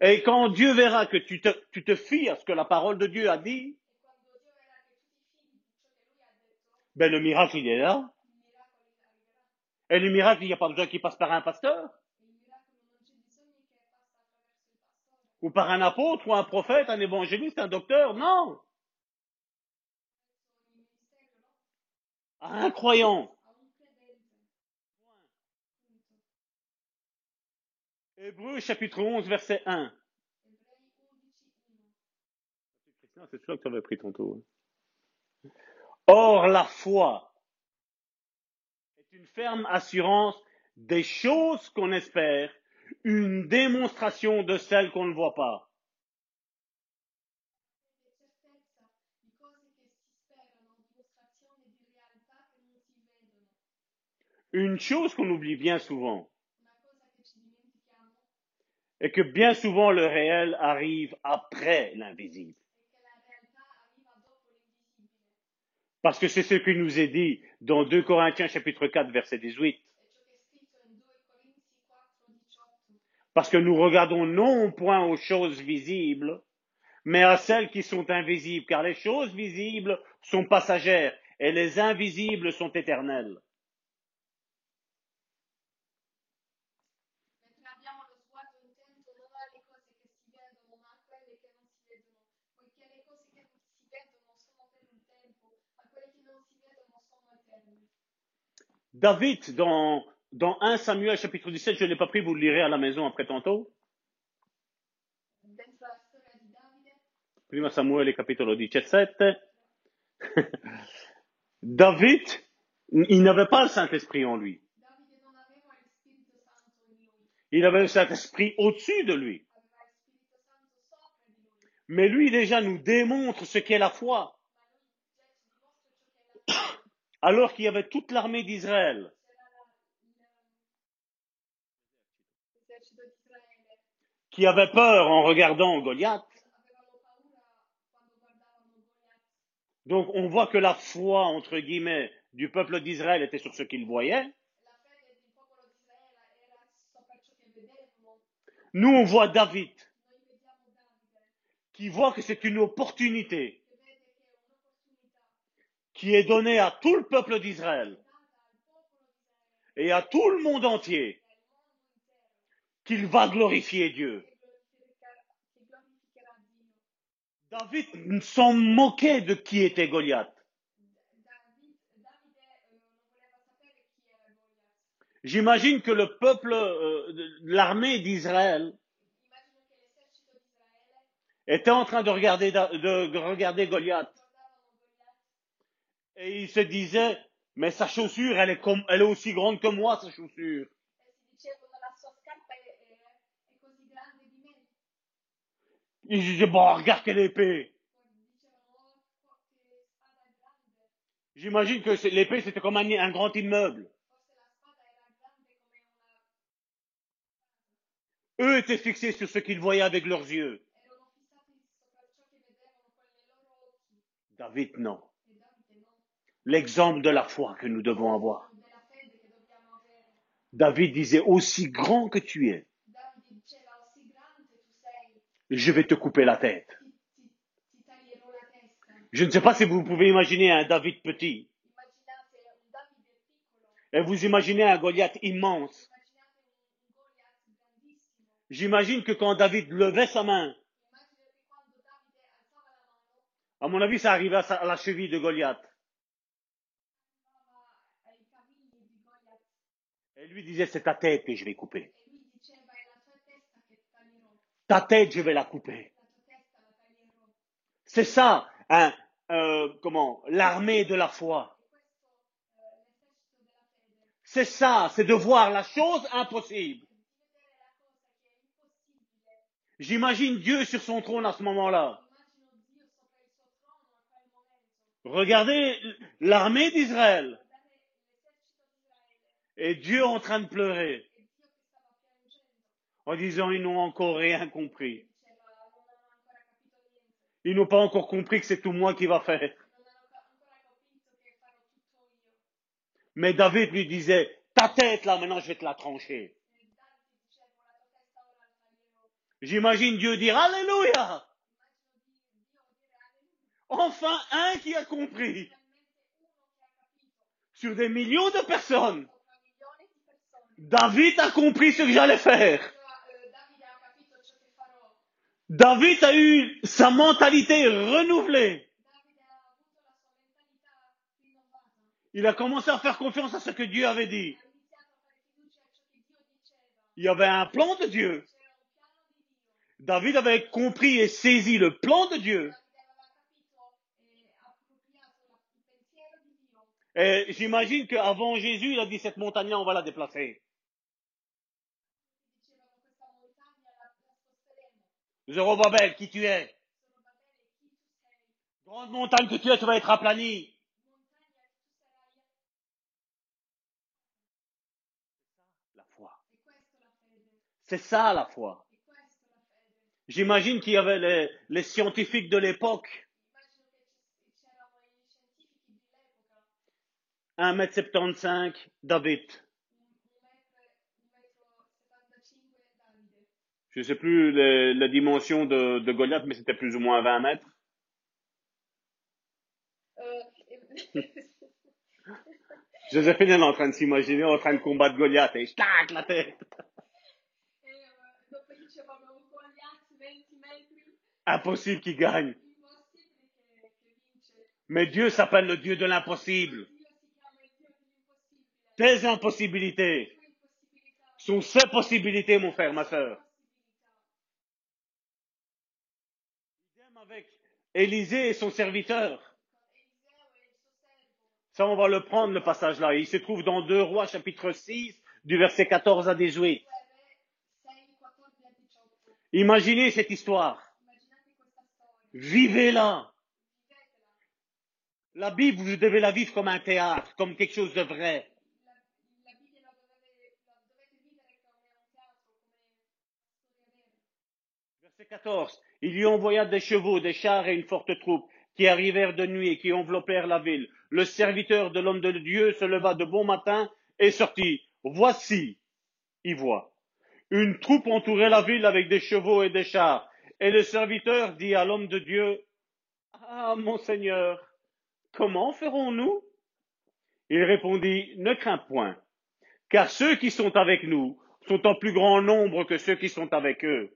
et quand Dieu verra que tu te, tu fies à ce que la parole de Dieu a dit, ben le miracle, il est là. Et le miracle, il n'y a pas besoin qu'il passe par un pasteur, ou par un apôtre, ou un prophète, un évangéliste, un docteur, non. attraverso il ministero, no? À un croyant. Hébreu chapitre 11, verset 1. Ebrei 11, 1. Christian, c'est celui que tu avais pris tantôt. hein. Or, la foi est une ferme assurance des choses qu'on espère, une démonstration de celles qu'on ne voit pas. Fede è certezza di cose che si sperano, dimostrazione di realtà che non si vedono. Une chose qu'on oublie bien souvent est que bien souvent le réel arrive après l'invisible. Parce que c'est ce qui nous est dit dans 2 Corinthiens chapitre 4 verset 18. È ciò che è scritto in 2 Corinzi 4, 18. Parce que nous regardons non point aux choses visibles, mais à celles qui sont invisibles, car les choses visibles sont passagères et les invisibles sont éternelles. Mentre abbiamo lo sguardo intento non alle cose che si vedono, ma a quelle che non si vedono, poiché le cose che si vedono sono per un tempo, ma quelle che non si vedono sono eterne. David, dans, dans 1 Samuel chapitre 17, je ne l'ai pas pris, vous le lirez à la maison après tantôt. Prima Samuele capitolo 17. <laughs> David, il n'avait pas le Saint-Esprit en lui. Il avait le Saint-Esprit au-dessus de lui, Mais lui déjà nous démontre ce qu'est la foi. ma lui già ci dimostra ciò che è la fede. Alors qu'il y avait toute l'armée d'Israël qui avait peur en regardant Goliath. Donc on voit que la foi, entre guillemets, du peuple d'Israël était sur ce qu'il voyait. Nous, on voit David qui voit que c'est une opportunité che vede che è un'opportunità qui est donnée à tout le peuple d'Israël et à tout le monde entier qu'il va glorifier Dieu. David s'en moquait de qui était Goliath. J'imagine que le peuple, euh, l'armée d'Israël était en train de regarder, Goliath et il se disait, mais sa chaussure, elle est, comme, elle est aussi grande que moi, sa chaussure. Il disait, bon, regarde quelle épée. Oh. J'imagine que l'épée, c'était comme un, un grand immeuble. Una Eux étaient fixés sur ce qu'ils voyaient avec leurs yeux. erano fissati L'exemple de la foi que nous devons avoir. David disait, aussi grand que tu es, je vais te couper la tête. Je ne sais pas si vous pouvez imaginer un David petit et vous imaginez un Goliath immense. J'imagine que quand David levait sa main, à mon avis, ça arrivait à la cheville de Goliath. arrivava ai cavigli di Goliath Et lui disait, c'est ta tête que je vais couper. Ta tête, je vais la couper. C'est ça, hein, euh, comment, l'armée de la foi. C'est ça, c'est de voir la chose impossible. J'imagine Dieu sur son trône à ce moment-là. Regardez l'armée d'Israël et Dieu en train de pleurer en disant ils n'ont encore rien compris. Ils n'ont pas encore compris que c'est tout moi qui va faire. Mais David lui disait, ta tête là, maintenant je vais te la trancher. J'imagine Dieu dire, Alléluia! Enfin un qui a compris sur des millions de personnes. Sopra milioni di persone. David a compris ce que j'allais faire. David a eu sa mentalité renouvelée. Il a commencé à faire confiance à ce que Dieu avait dit. Il y avait un plan de Dieu. David avait compris et saisi le plan de Dieu. Et j'imagine qu'avant Jésus, il a dit cette montagne-là, on va la déplacer. Dicevano questa montagna la, la Zorobabel, qui tu es? Grande montagne que tu es, tu vas être aplani. La foi. C'est ça la foi. J'imagine qu'il y avait les, les scientifiques de l'époque, Immagino che ci- c'erano i scientifici dell'epoca, 1m75, David. un, un metro, un metro 75 Davide. Je ne sais plus la dimension de, de Goliath, mais c'était plus ou moins 20 mètres. Eh, Joséphine est en train de s'imaginer en train de combattre Goliath et je tac la tête. E eh, dopo dicevamo Goliath 20 metri, Impossible qu'il gagne. vince. Mais Dieu s'appelle le Dieu de l'impossible. Tes impossibilités sont ses possibilités, mon frère, ma soeur. Idem avec Élisée et son serviteur. Ça, on va le prendre, le passage là. Il se trouve dans 2 Rois, chapitre 6, du verset 14 à 18. 2 Re 6, 14 a 18. Imaginez cette histoire. Vivez-la. La Bible, vous devez la vivre comme un théâtre, comme quelque chose de vrai. Verset 14. Il lui envoya des chevaux, des chars et une forte troupe qui arrivèrent de nuit et qui enveloppèrent la ville. Le serviteur de l'homme de Dieu se leva de bon matin et sortit. Voici, il voit. Une troupe entourait la ville avec des chevaux et des chars. Et le serviteur dit à l'homme de Dieu, Ah, mon Seigneur, comment ferons-nous? Il répondit, Ne crains point, car ceux qui sont avec nous sont en plus grand nombre que ceux qui sont avec eux.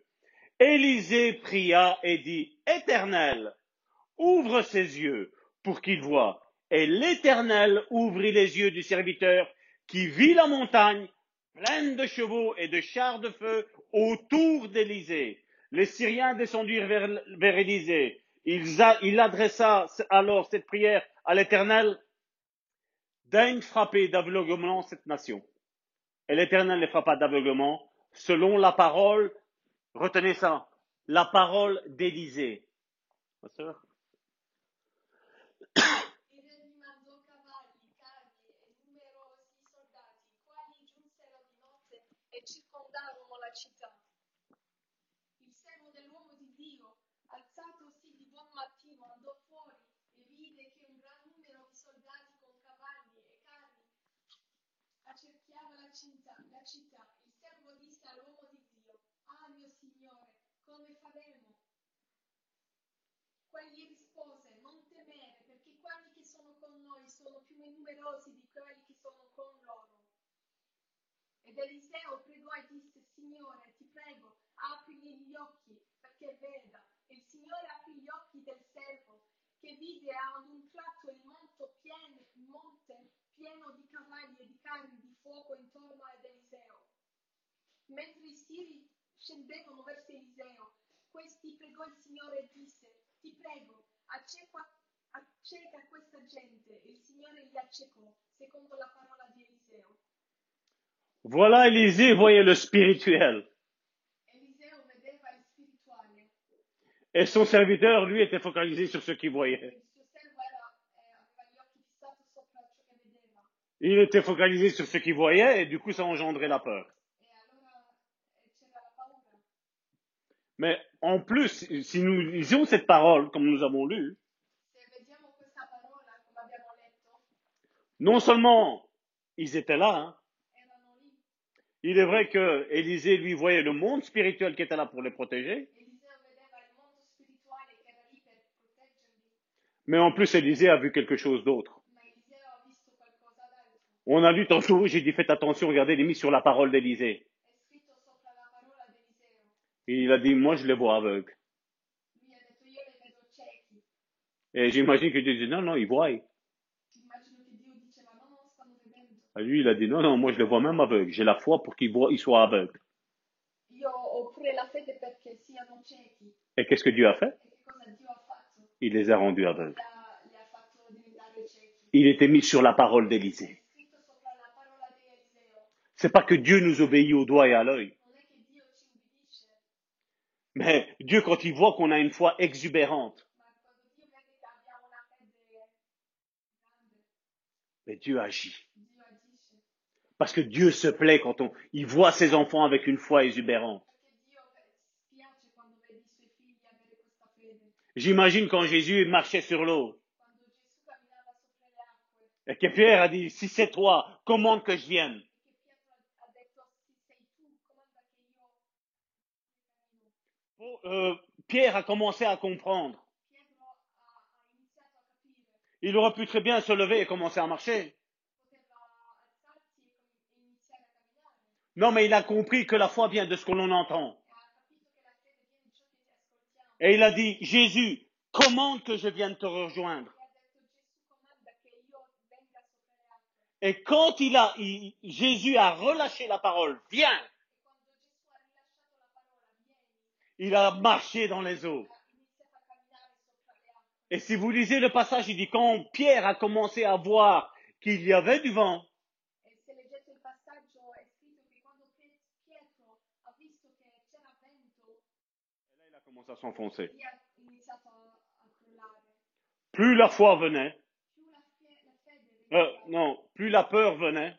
Élisée pria et dit, Éternel, ouvre ses yeux pour qu'il voie. Et l'Éternel ouvrit les yeux du serviteur qui vit la montagne pleine de chevaux et de chars de feu autour d'Élysée. Les Syriens descendirent vers, vers Élysée. Il, adressa alors cette prière à l'Éternel. Daigne frapper d'aveuglement cette nation. Et l'Éternel les frappa d'aveuglement selon la parole, retenez ça, la parole d'Élysée. Ma sœur Il re gli mandò cavalli, carri e numerosi soldati, i quali giunsero di notte e circondarono la città. Come faremo? Quegli rispose, non temere, perché quelli che sono con noi sono più numerosi di quelli che sono con loro. Ed Eliseo pregò e disse, Signore, ti prego, aprigli gli occhi perché veda. E il Signore aprì gli occhi del servo, che vide ad un tratto il monte pieno, il monte pieno di cavalli e di carri di fuoco intorno ad Eliseo. Mentre i siri scendevano verso Eliseo, questi pregò il Signore e disse, ti prego, acceca, acceca questa gente. E il Signore li accecò, secondo la parola di Eliseo. Voilà, Élisée voyait le spirituel. Eliseo vedeva il spirituale, Et son serviteur, lui, était focalisé sur ce qu'il voyait. il suo servo era, eh, aveva gli occhi fissati sopra ciò che vedeva. Il était focalisé sur ce qu'il voyait et du coup, ça engendrait la peur. E allora eh, c'era la paura. Mais en plus, si nous lisions cette parole, comme nous avons lu, non seulement ils étaient là, hein, il est vrai que Élisée, lui, voyait le monde spirituel qui était là pour les protéger, mais en plus, Élisée a vu quelque chose d'autre. On a lu tantôt, j'ai dit faites attention, regardez, il est mis sur la parole d'Élisée. È scritto sopra la parola d'Eliseo. Et il a dit, moi, je les vois aveugles. Et j'imagine que Dieu dit, non, non, ils voient. Lui, il a dit, non, non, moi, je les vois même aveugles. J'ai la foi pour qu'ils voient, ils soient aveugles. Et qu'est-ce que Dieu a fait? Il les a rendus aveugles. Il était mis sur la parole d'Élisée. C'est pas que Dieu nous obéit au doigt et à l'œil. Non è che Dio ci ubbidisce, Mais Dieu, quand il voit qu'on a une foi exubérante, mais Dieu agit. Parce que Dieu se plaît quand on, il voit ses enfants avec une foi exubérante. J'imagine quand Jésus marchait sur l'eau et que Pierre a dit, si c'est toi, commande que je vienne. Euh, Pierre a commencé à comprendre. Il aurait pu très bien se lever et commencer à marcher. Non, mais il a compris que la foi vient de ce que l'on entend. Et il a dit, Jésus, commande que je vienne te rejoindre. Et quand il a, Jésus a relâché la parole, viens, il a marché dans les eaux. Et si vous lisez le passage, il dit, quand Pierre a commencé à voir qu'il y avait du vent, il a commencé à s'enfoncer. Plus la foi venait, euh, non, plus la peur venait,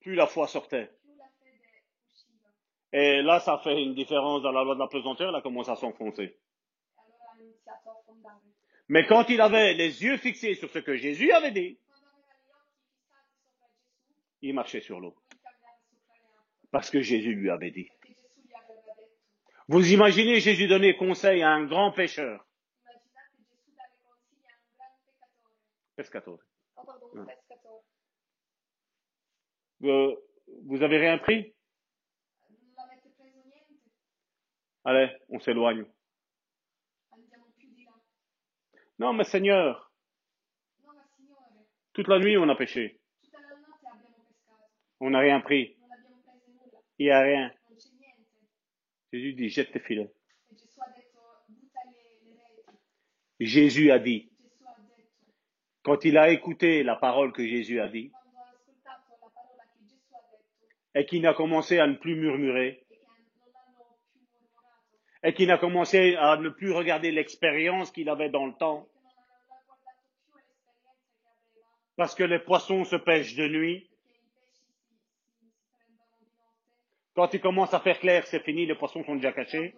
plus la foi sortait. più la fede usciva. Et là, ça fait une différence dans la loi de la pesanteur, il a commencé à s'enfoncer. Mais quand il avait les yeux fixés sur ce que Jésus avait dit, il marchait sur l'eau. Parce que Jésus lui avait dit. Vous imaginez Jésus donner conseil à un grand Mm. pescatore. Euh, vous avez rien pris? Allez, on s'éloigne. Non, mais Seigneur, toute la nuit on a pescato, On n'a rien pris. Il n'y a rien. Jésus dit, jette tes filets. Jésus a dit, quand il a écouté la parole que Jésus a dit, et qu'il a commencé à ne plus murmurer, e che non l'hanno più mormorato, et qu'il a commencé à ne plus regarder l'expérience qu'il avait dans le temps, parce que les poissons se pêchent de nuit. Quand il commence à faire clair, c'est fini, les poissons sont déjà cachés.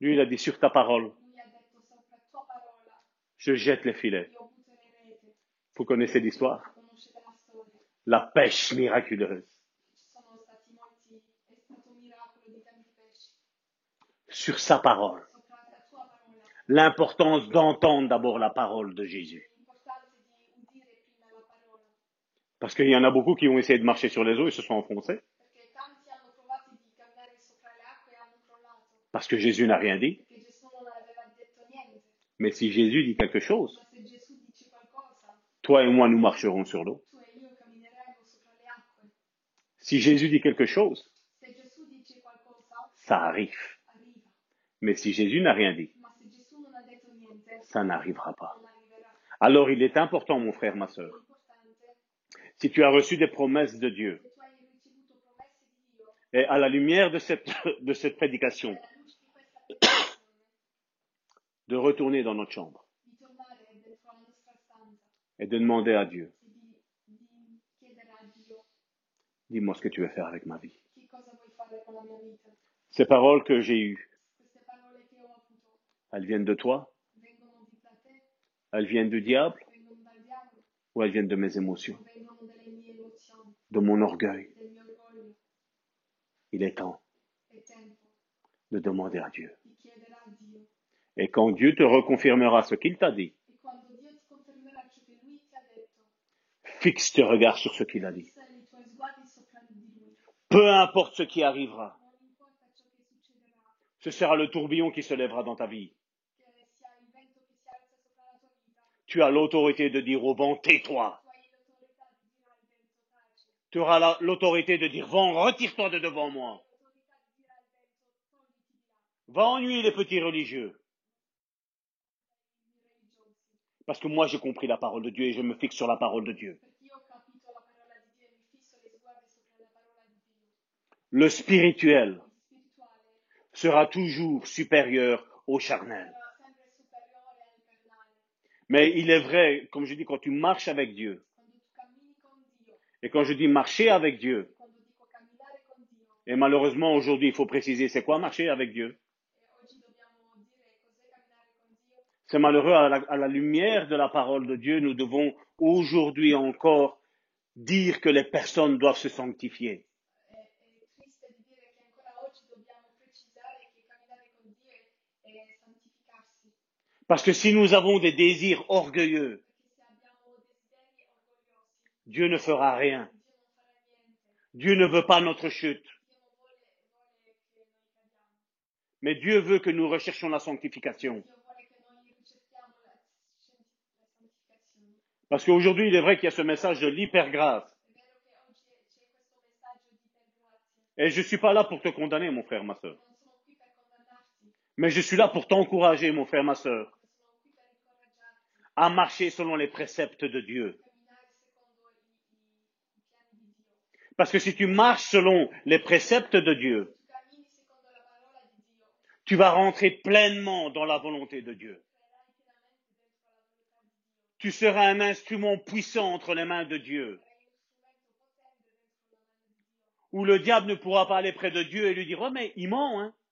Lui, il a dit, sur ta parole, je jette les filets. Vous connaissez l'histoire? La pêche miraculeuse. Sur sa parole. L'importance d'entendre d'abord la parole de Jésus. Parce qu'il y en a beaucoup qui ont essayé de marcher sur les eaux et se sont enfoncés. Parce que Jésus n'a rien dit. Mais si Jésus dit quelque chose, toi et moi, nous marcherons sur l'eau. Si Jésus dit quelque chose, ça arrive. Mais si Jésus n'a rien dit, ça n'arrivera pas. Alors il est important, mon frère, ma importante, si tu as reçu des promesses de Dieu, et à la lumière de cette, de cette prédication, de retourner dans notre chambre et de demander à Dieu, dis-moi ce que tu veux faire avec ma vie. Ces paroles que j'ai eues, Queste parole che ho avuto elles viennent de toi, elles viennent du diable ou elles viennent de mes émotions, de mon orgueil. Il est temps de demander à Dieu. Et quand Dieu te reconfirmera ce qu'il t'a dit, fixe tes regards sur ce qu'il a dit. Peu importe ce qui arrivera, ce sera le tourbillon qui se lèvera dans ta vie. che sia il vento che si alza sopra la tua vita, Tu as l'autorité de dire au vent, tais-toi. tu auras la- l'autorité de dire, vent, retire-toi de devant moi. Va ennuyer les petits religieux. Parce que moi, j'ai compris la parole de Dieu et je me fixe sur la parole de Dieu. Le spirituel sera toujours supérieur au charnel. Mais il est vrai, comme je dis, quand tu marches avec Dieu, et quand je dis marcher avec Dieu, et malheureusement aujourd'hui, il faut préciser, c'est quoi marcher avec Dieu? C'est malheureux, à la lumière de la parole de Dieu, nous devons aujourd'hui encore dire que les personnes doivent se sanctifier. è, è triste di dire che ancora oggi dobbiamo precisare che camminare con Parce que si nous avons des désirs orgueilleux, Dieu ne fera rien. Dieu ne veut pas notre chute. Mais Dieu veut que nous recherchions la sanctification. Parce qu'aujourd'hui, il est vrai qu'il y a ce message de l'hypergrâce. Et je suis pas là pour te condamner, mon frère, ma condannarti, Mais je suis là pour t'encourager, mon frère, ma sœur, ma sono qui per incoraggiarti à marcher selon les préceptes de Dieu. Parce que si tu marches selon les préceptes de Dieu, Tu vas rentrer pleinement dans la volonté de Dieu. Tu seras un instrument puissant entre les mains de Dieu, où le diable ne pourra pas aller près de Dieu et lui dire, oh mais il ment, hein. dove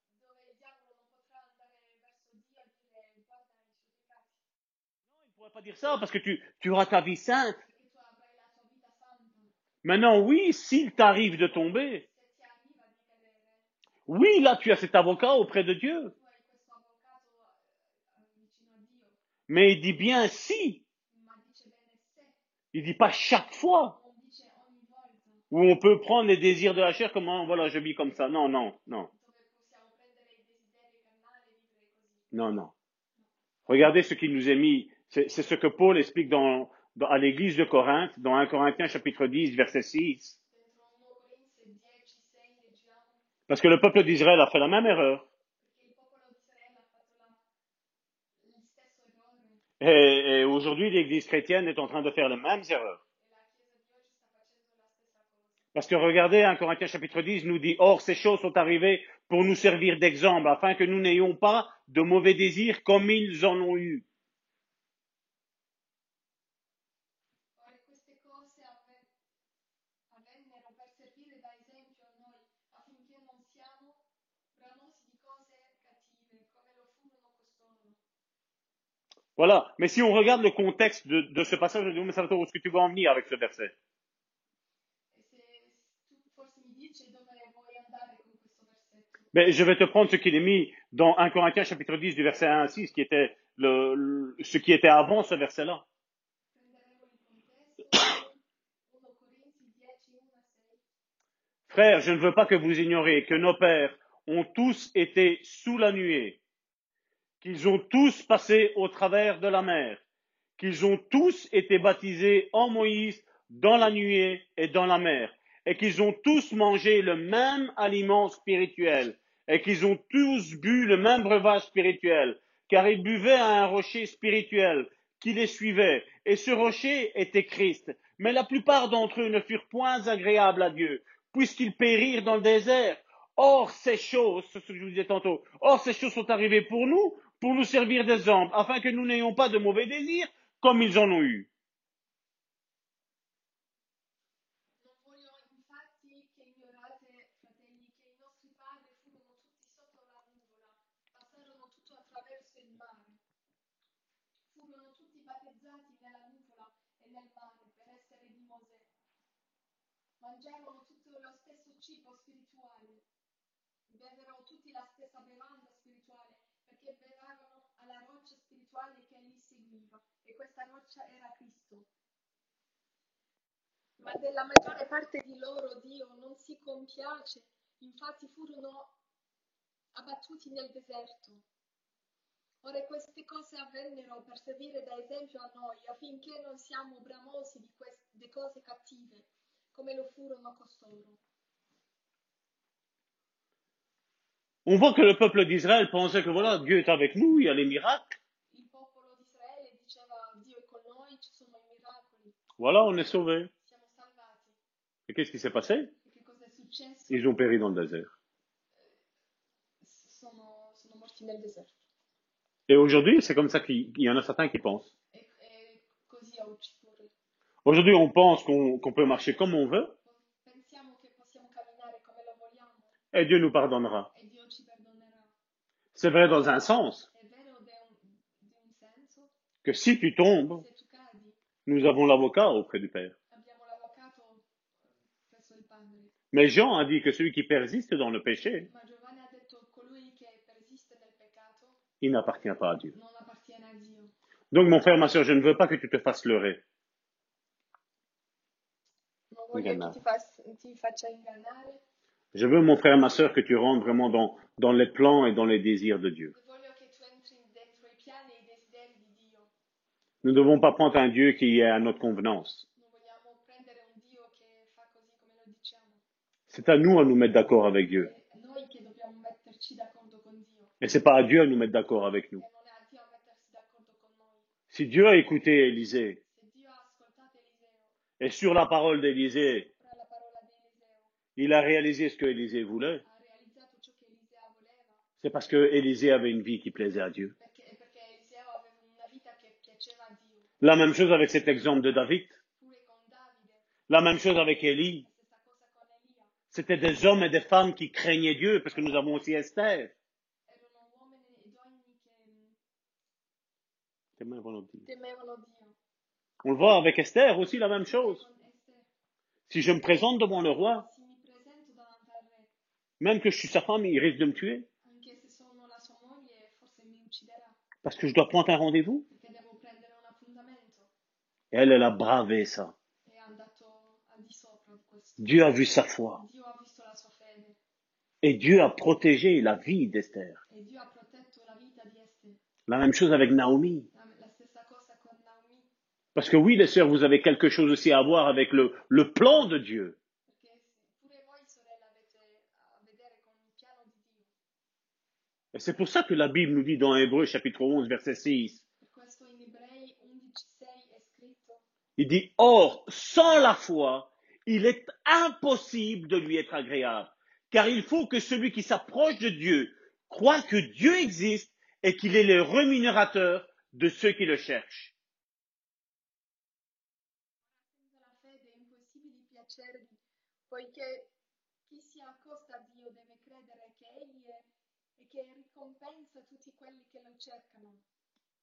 il diavolo non potrà andare verso Dio e dire guarda i suoi peccati, Non, il ne pourrait pas dire ça parce que tu, auras ta vie sainte. Maintenant, oui, s'il t'arrive de tomber, oui, là, tu as cet avocat auprès de Dieu. Mais il dit bien si. Il dit pas chaque fois où on peut prendre les désirs de la chair comme, ah, voilà, je vis comme ça. Non, non, non, non, non. Regardez ce qu'il nous est mis. C'est ce que Paul explique à l'église de Corinthe, dans 1 Corinthiens chapitre 10, verset 6. Dentro 1 Corinzi 10, 6 leggiamo Parce que le peuple d'Israël a fait la même erreur. Et, aujourd'hui, l'église chrétienne est en train de faire les mêmes erreurs. Parce que regardez, 1 Corinthiens chapitre 10 nous dit, Or ces choses sont arrivées pour nous servir d'exemple, afin que nous n'ayons pas de mauvais désirs comme ils en ont eu. Voilà. Mais si on regarde le contexte de, de ce passage, je dis, mais où est-ce que tu vas en venir avec ce verset? Mais je vais te prendre ce qu'il est mis dans 1 Corinthiens chapitre 10 du verset 1 à 6, qui était le, ce qui était avant ce verset-là. prenderemo il contesto 1 Corinzi 10, 1 a 6. Frères, je ne veux pas que vous ignoriez que nos pères ont tous été sous la nuée, qu'ils ont tous passé au travers de la mer, qu'ils ont tous été baptisés en Moïse dans la nuée et dans la mer, et qu'ils ont tous mangé le même aliment spirituel, et qu'ils ont tous bu le même breuvage spirituel, car ils buvaient à un rocher spirituel qui les suivait, et ce rocher était Christ. Mais la plupart d'entre eux ne furent point agréables à Dieu, puisqu'ils périrent dans le désert. Or, ces choses, ce que je vous disais tantôt, or, ces choses sont arrivées pour nous, pour nous servir d'exemple, afin que nous n'ayons pas de mauvais désirs, comme ils en ont eu. Tutto lo stesso cibo spirituale, tutti la stessa bevanda spirituale, perché bevavano alla roccia spirituale che li seguiva, e questa roccia era Cristo. Ma della maggiore parte di loro Dio non si compiace, infatti furono abbattuti nel deserto. Ora queste cose avvennero per servire da esempio a noi, affinché non siamo bramosi di queste cose cattive, come lo furono costoro. On voit que le peuple d'Israël pensait que voilà, Dieu est avec nous, il y a les miracles. Miracoli, Voilà, on est sauvés. Et qu'est-ce qui s'est passé? Ils ont péri dans le désert. Et aujourd'hui, c'est comme ça qu'il il y en a certains qui pensent. Aujourd'hui, on pense qu'on peut marcher comme on veut, et Dieu nous pardonnera. e Dio ci perdonerà. C'est vrai dans un sens, que si tu tombes, nous avons l'avocat auprès du Père. Mais Jean a dit que celui qui persiste dans le péché, il n'appartient pas à Dieu. Donc, mon frère, ma soeur, je ne veux pas que tu te fasses leurrer. Je veux, mon frère, ma soeur, que tu rentres vraiment dans, les plans et dans les désirs de Dieu. Nous ne devons pas prendre un Dieu qui est à notre convenance. C'est à nous à nous mettre d'accord avec Dieu. Et c'est pas à Dieu à nous mettre d'accord avec nous. Si Dieu a écouté Élisée, et sur la parole d'Élisée, sopra la parola di Eliseo, il a réalisé ce que Élisée voulait, voleva. c'est parce que Élisée avait une vie qui plaisait à Dieu. La même chose avec cet exemple de David. La même chose avec Élie. Elia. C'était des hommes et des femmes qui craignaient Dieu, parce que nous avons aussi Esther. Mm, On le voit avec Esther aussi la même chose. Si je me présente devant le roi, même que je suis sa femme, il risque de me tuer, parce que je dois prendre un rendez-vous. Et elle, elle a bravé ça. Dieu a vu sa foi. Et Dieu a protégé la vie d'Esther. la même chose avec Naomi. Parce que oui, les sœurs, vous avez quelque chose aussi à voir avec le, le plan de Dieu. perché pure voi sorelle avete a vedere con il piano di Dio. C'est pour ça que la Bible nous dit dans Hébreu chapitre 11 verset 6, Per questo in Ebrei 11:6 è scritto il dit, Or, sans la foi, il est impossible de lui être agréable, car il faut que celui qui s'approche de Dieu croit que Dieu existe et qu'il est le rémunérateur de ceux qui le cherchent. Ricompensa tutti quelli che lo cercano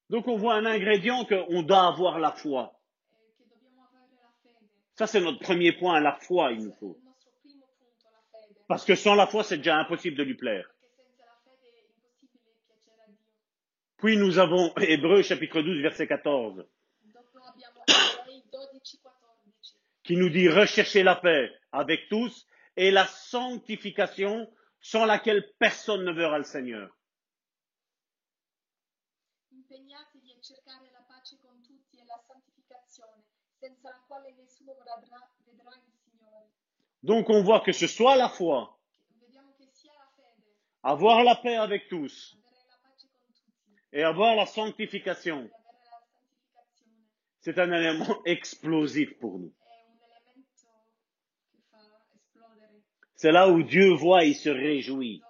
Donc on voit un ingrédient qu'on doit avoir la foi. e che dobbiamo avere la fede. Ça, c'est notre premier point, la foi, il nous Questo è faut. il nostro primo punto, la fede. Parce que sans la foi, c'est déjà impossible de lui plaire. Perché senza la fede è impossibile piacere a Dio. Puis nous avons Hébreu chapitre 12 verset 14 Dopo abbiamo Ebrei 12-14 qui nous dit rechercher la paix avec tous et la sanctification sans laquelle personne ne verra le Seigneur. Impegnatevi a cercare la pace con tutti e la santificazione, senza la quale nessuno vedrà, vedrà il Signore. Donc on voit que ce soit la foi, avoir la paix avec tous. Et avoir la sanctification, c'est un élément explosif pour nous. C'est là où Dieu voit, il se réjouit.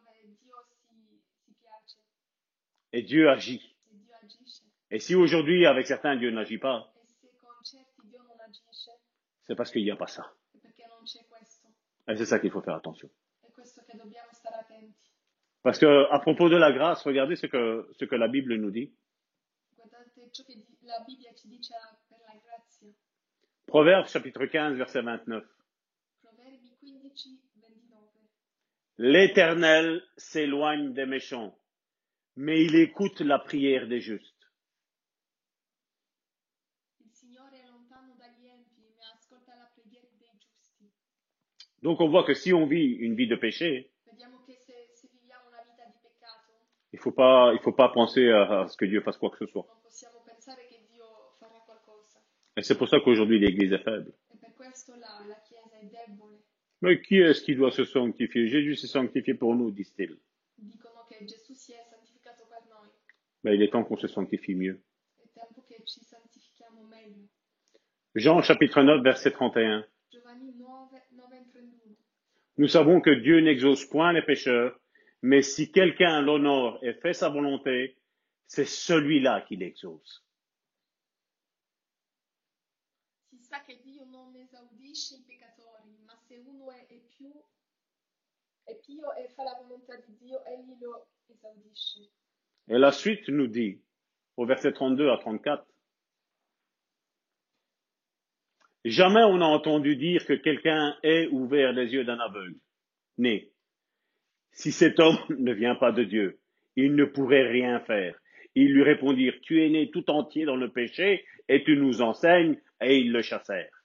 Et Dieu agit. Et si aujourd'hui avec certains Dieu n'agit pas, E se con certi Dio non agisce, c'est parce qu'il n'y a pas ça. Et c'est ça qu'il faut faire attention. Parce que à propos de la grâce, regardez ce que, ce que la Bible nous dit. Proverbes chapitre 15 verset 29. Proverbi 15, 29. L'Éternel s'éloigne des méchants, mais il écoute la prière des justes. Il Signore è lontano dagli empi, ma ascolta la preghiera dei giusti. Donc on voit que si on vit une vie de péché, il faut pas, il faut pas penser à, à ce que Dieu fasse quoi que ce soit. Et c'est pour ça qu'aujourd'hui l'Église est faible. E. Mais qui est-ce qui doit se sanctifier? Jésus s'est sanctifié pour nous, disent-ils. Mais il est temps qu'on se sanctifie mieux. Jean chapitre 9 verset 31. Giovanni 9, 9 e 31. Nous savons que Dieu n'exauce point les pécheurs, mais si quelqu'un l'honore et fait sa volonté, c'est celui-là qui l'exauce. Si sa che Dio non esaudisce i peccatori, ma se uno è, è più è pio e fa la volontà di Dio, egli lo esaudisce. Et la suite nous dit, au verset 32 à 34, Jamais on n'a entendu dire que quelqu'un ait ouvert les yeux d'un aveugle. Né. Si cet homme <laughs> ne vient pas de Dieu, il ne pourrait rien faire. Ils lui répondirent, Tu es né tout entier dans le péché, et tu nous enseignes, et ils le chassèrent.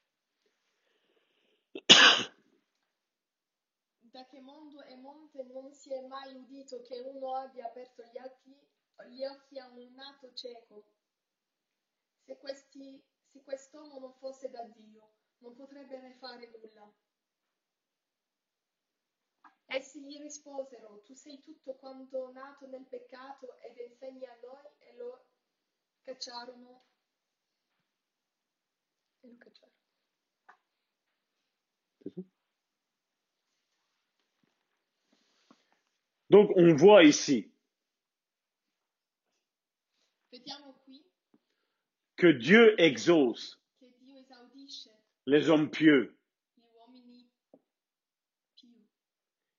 Se quest'uomo non fosse da Dio, non potrebbe ne fare nulla. Essi gli risposero, tu sei tutto quanto nato nel peccato ed insegni a noi e lo cacciarono. E lo cacciarono. Donc on voit ici que Dieu exauce les hommes pieux.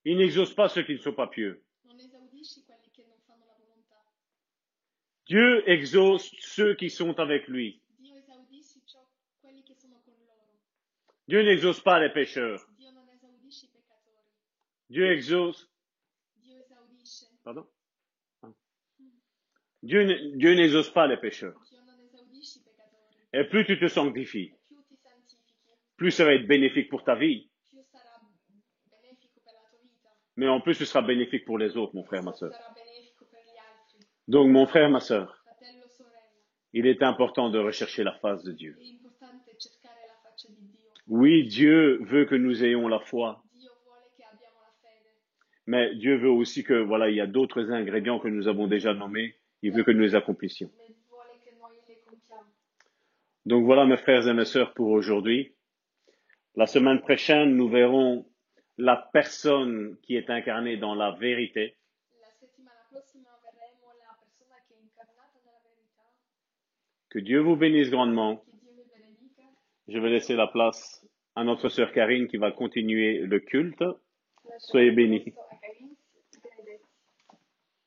Il n'exauce pas ceux qui ne sont pas pieux. Dieu exauce ceux qui sont avec lui. Dieu n'exauce pas les pécheurs. Dieu exauce. Pardon? Ah. Dieu n'exauce pas les pécheurs. Dio non esaudisce i peccatori. Et plus tu te sanctifies, plus ça va être bénéfique pour ta vie, mais en plus ce sera bénéfique pour les autres, mon frère, ma soeur. Donc, mon frère, ma soeur, il est important de rechercher la face de Dieu. Oui, Dieu veut que nous ayons la foi, mais Dieu veut aussi que, voilà, il y a d'autres ingrédients que nous avons déjà nommés. Il veut que nous les accomplissions. ma vuole che noi le compiamo. Donc voilà, mes frères et mes sœurs, pour aujourd'hui. La semaine prochaine, nous verrons la personne qui est incarnée dans la vérité. Que Dieu vous bénisse grandement. Je vais laisser la place à notre sœur Karine qui va continuer le culte. Soyez bénis.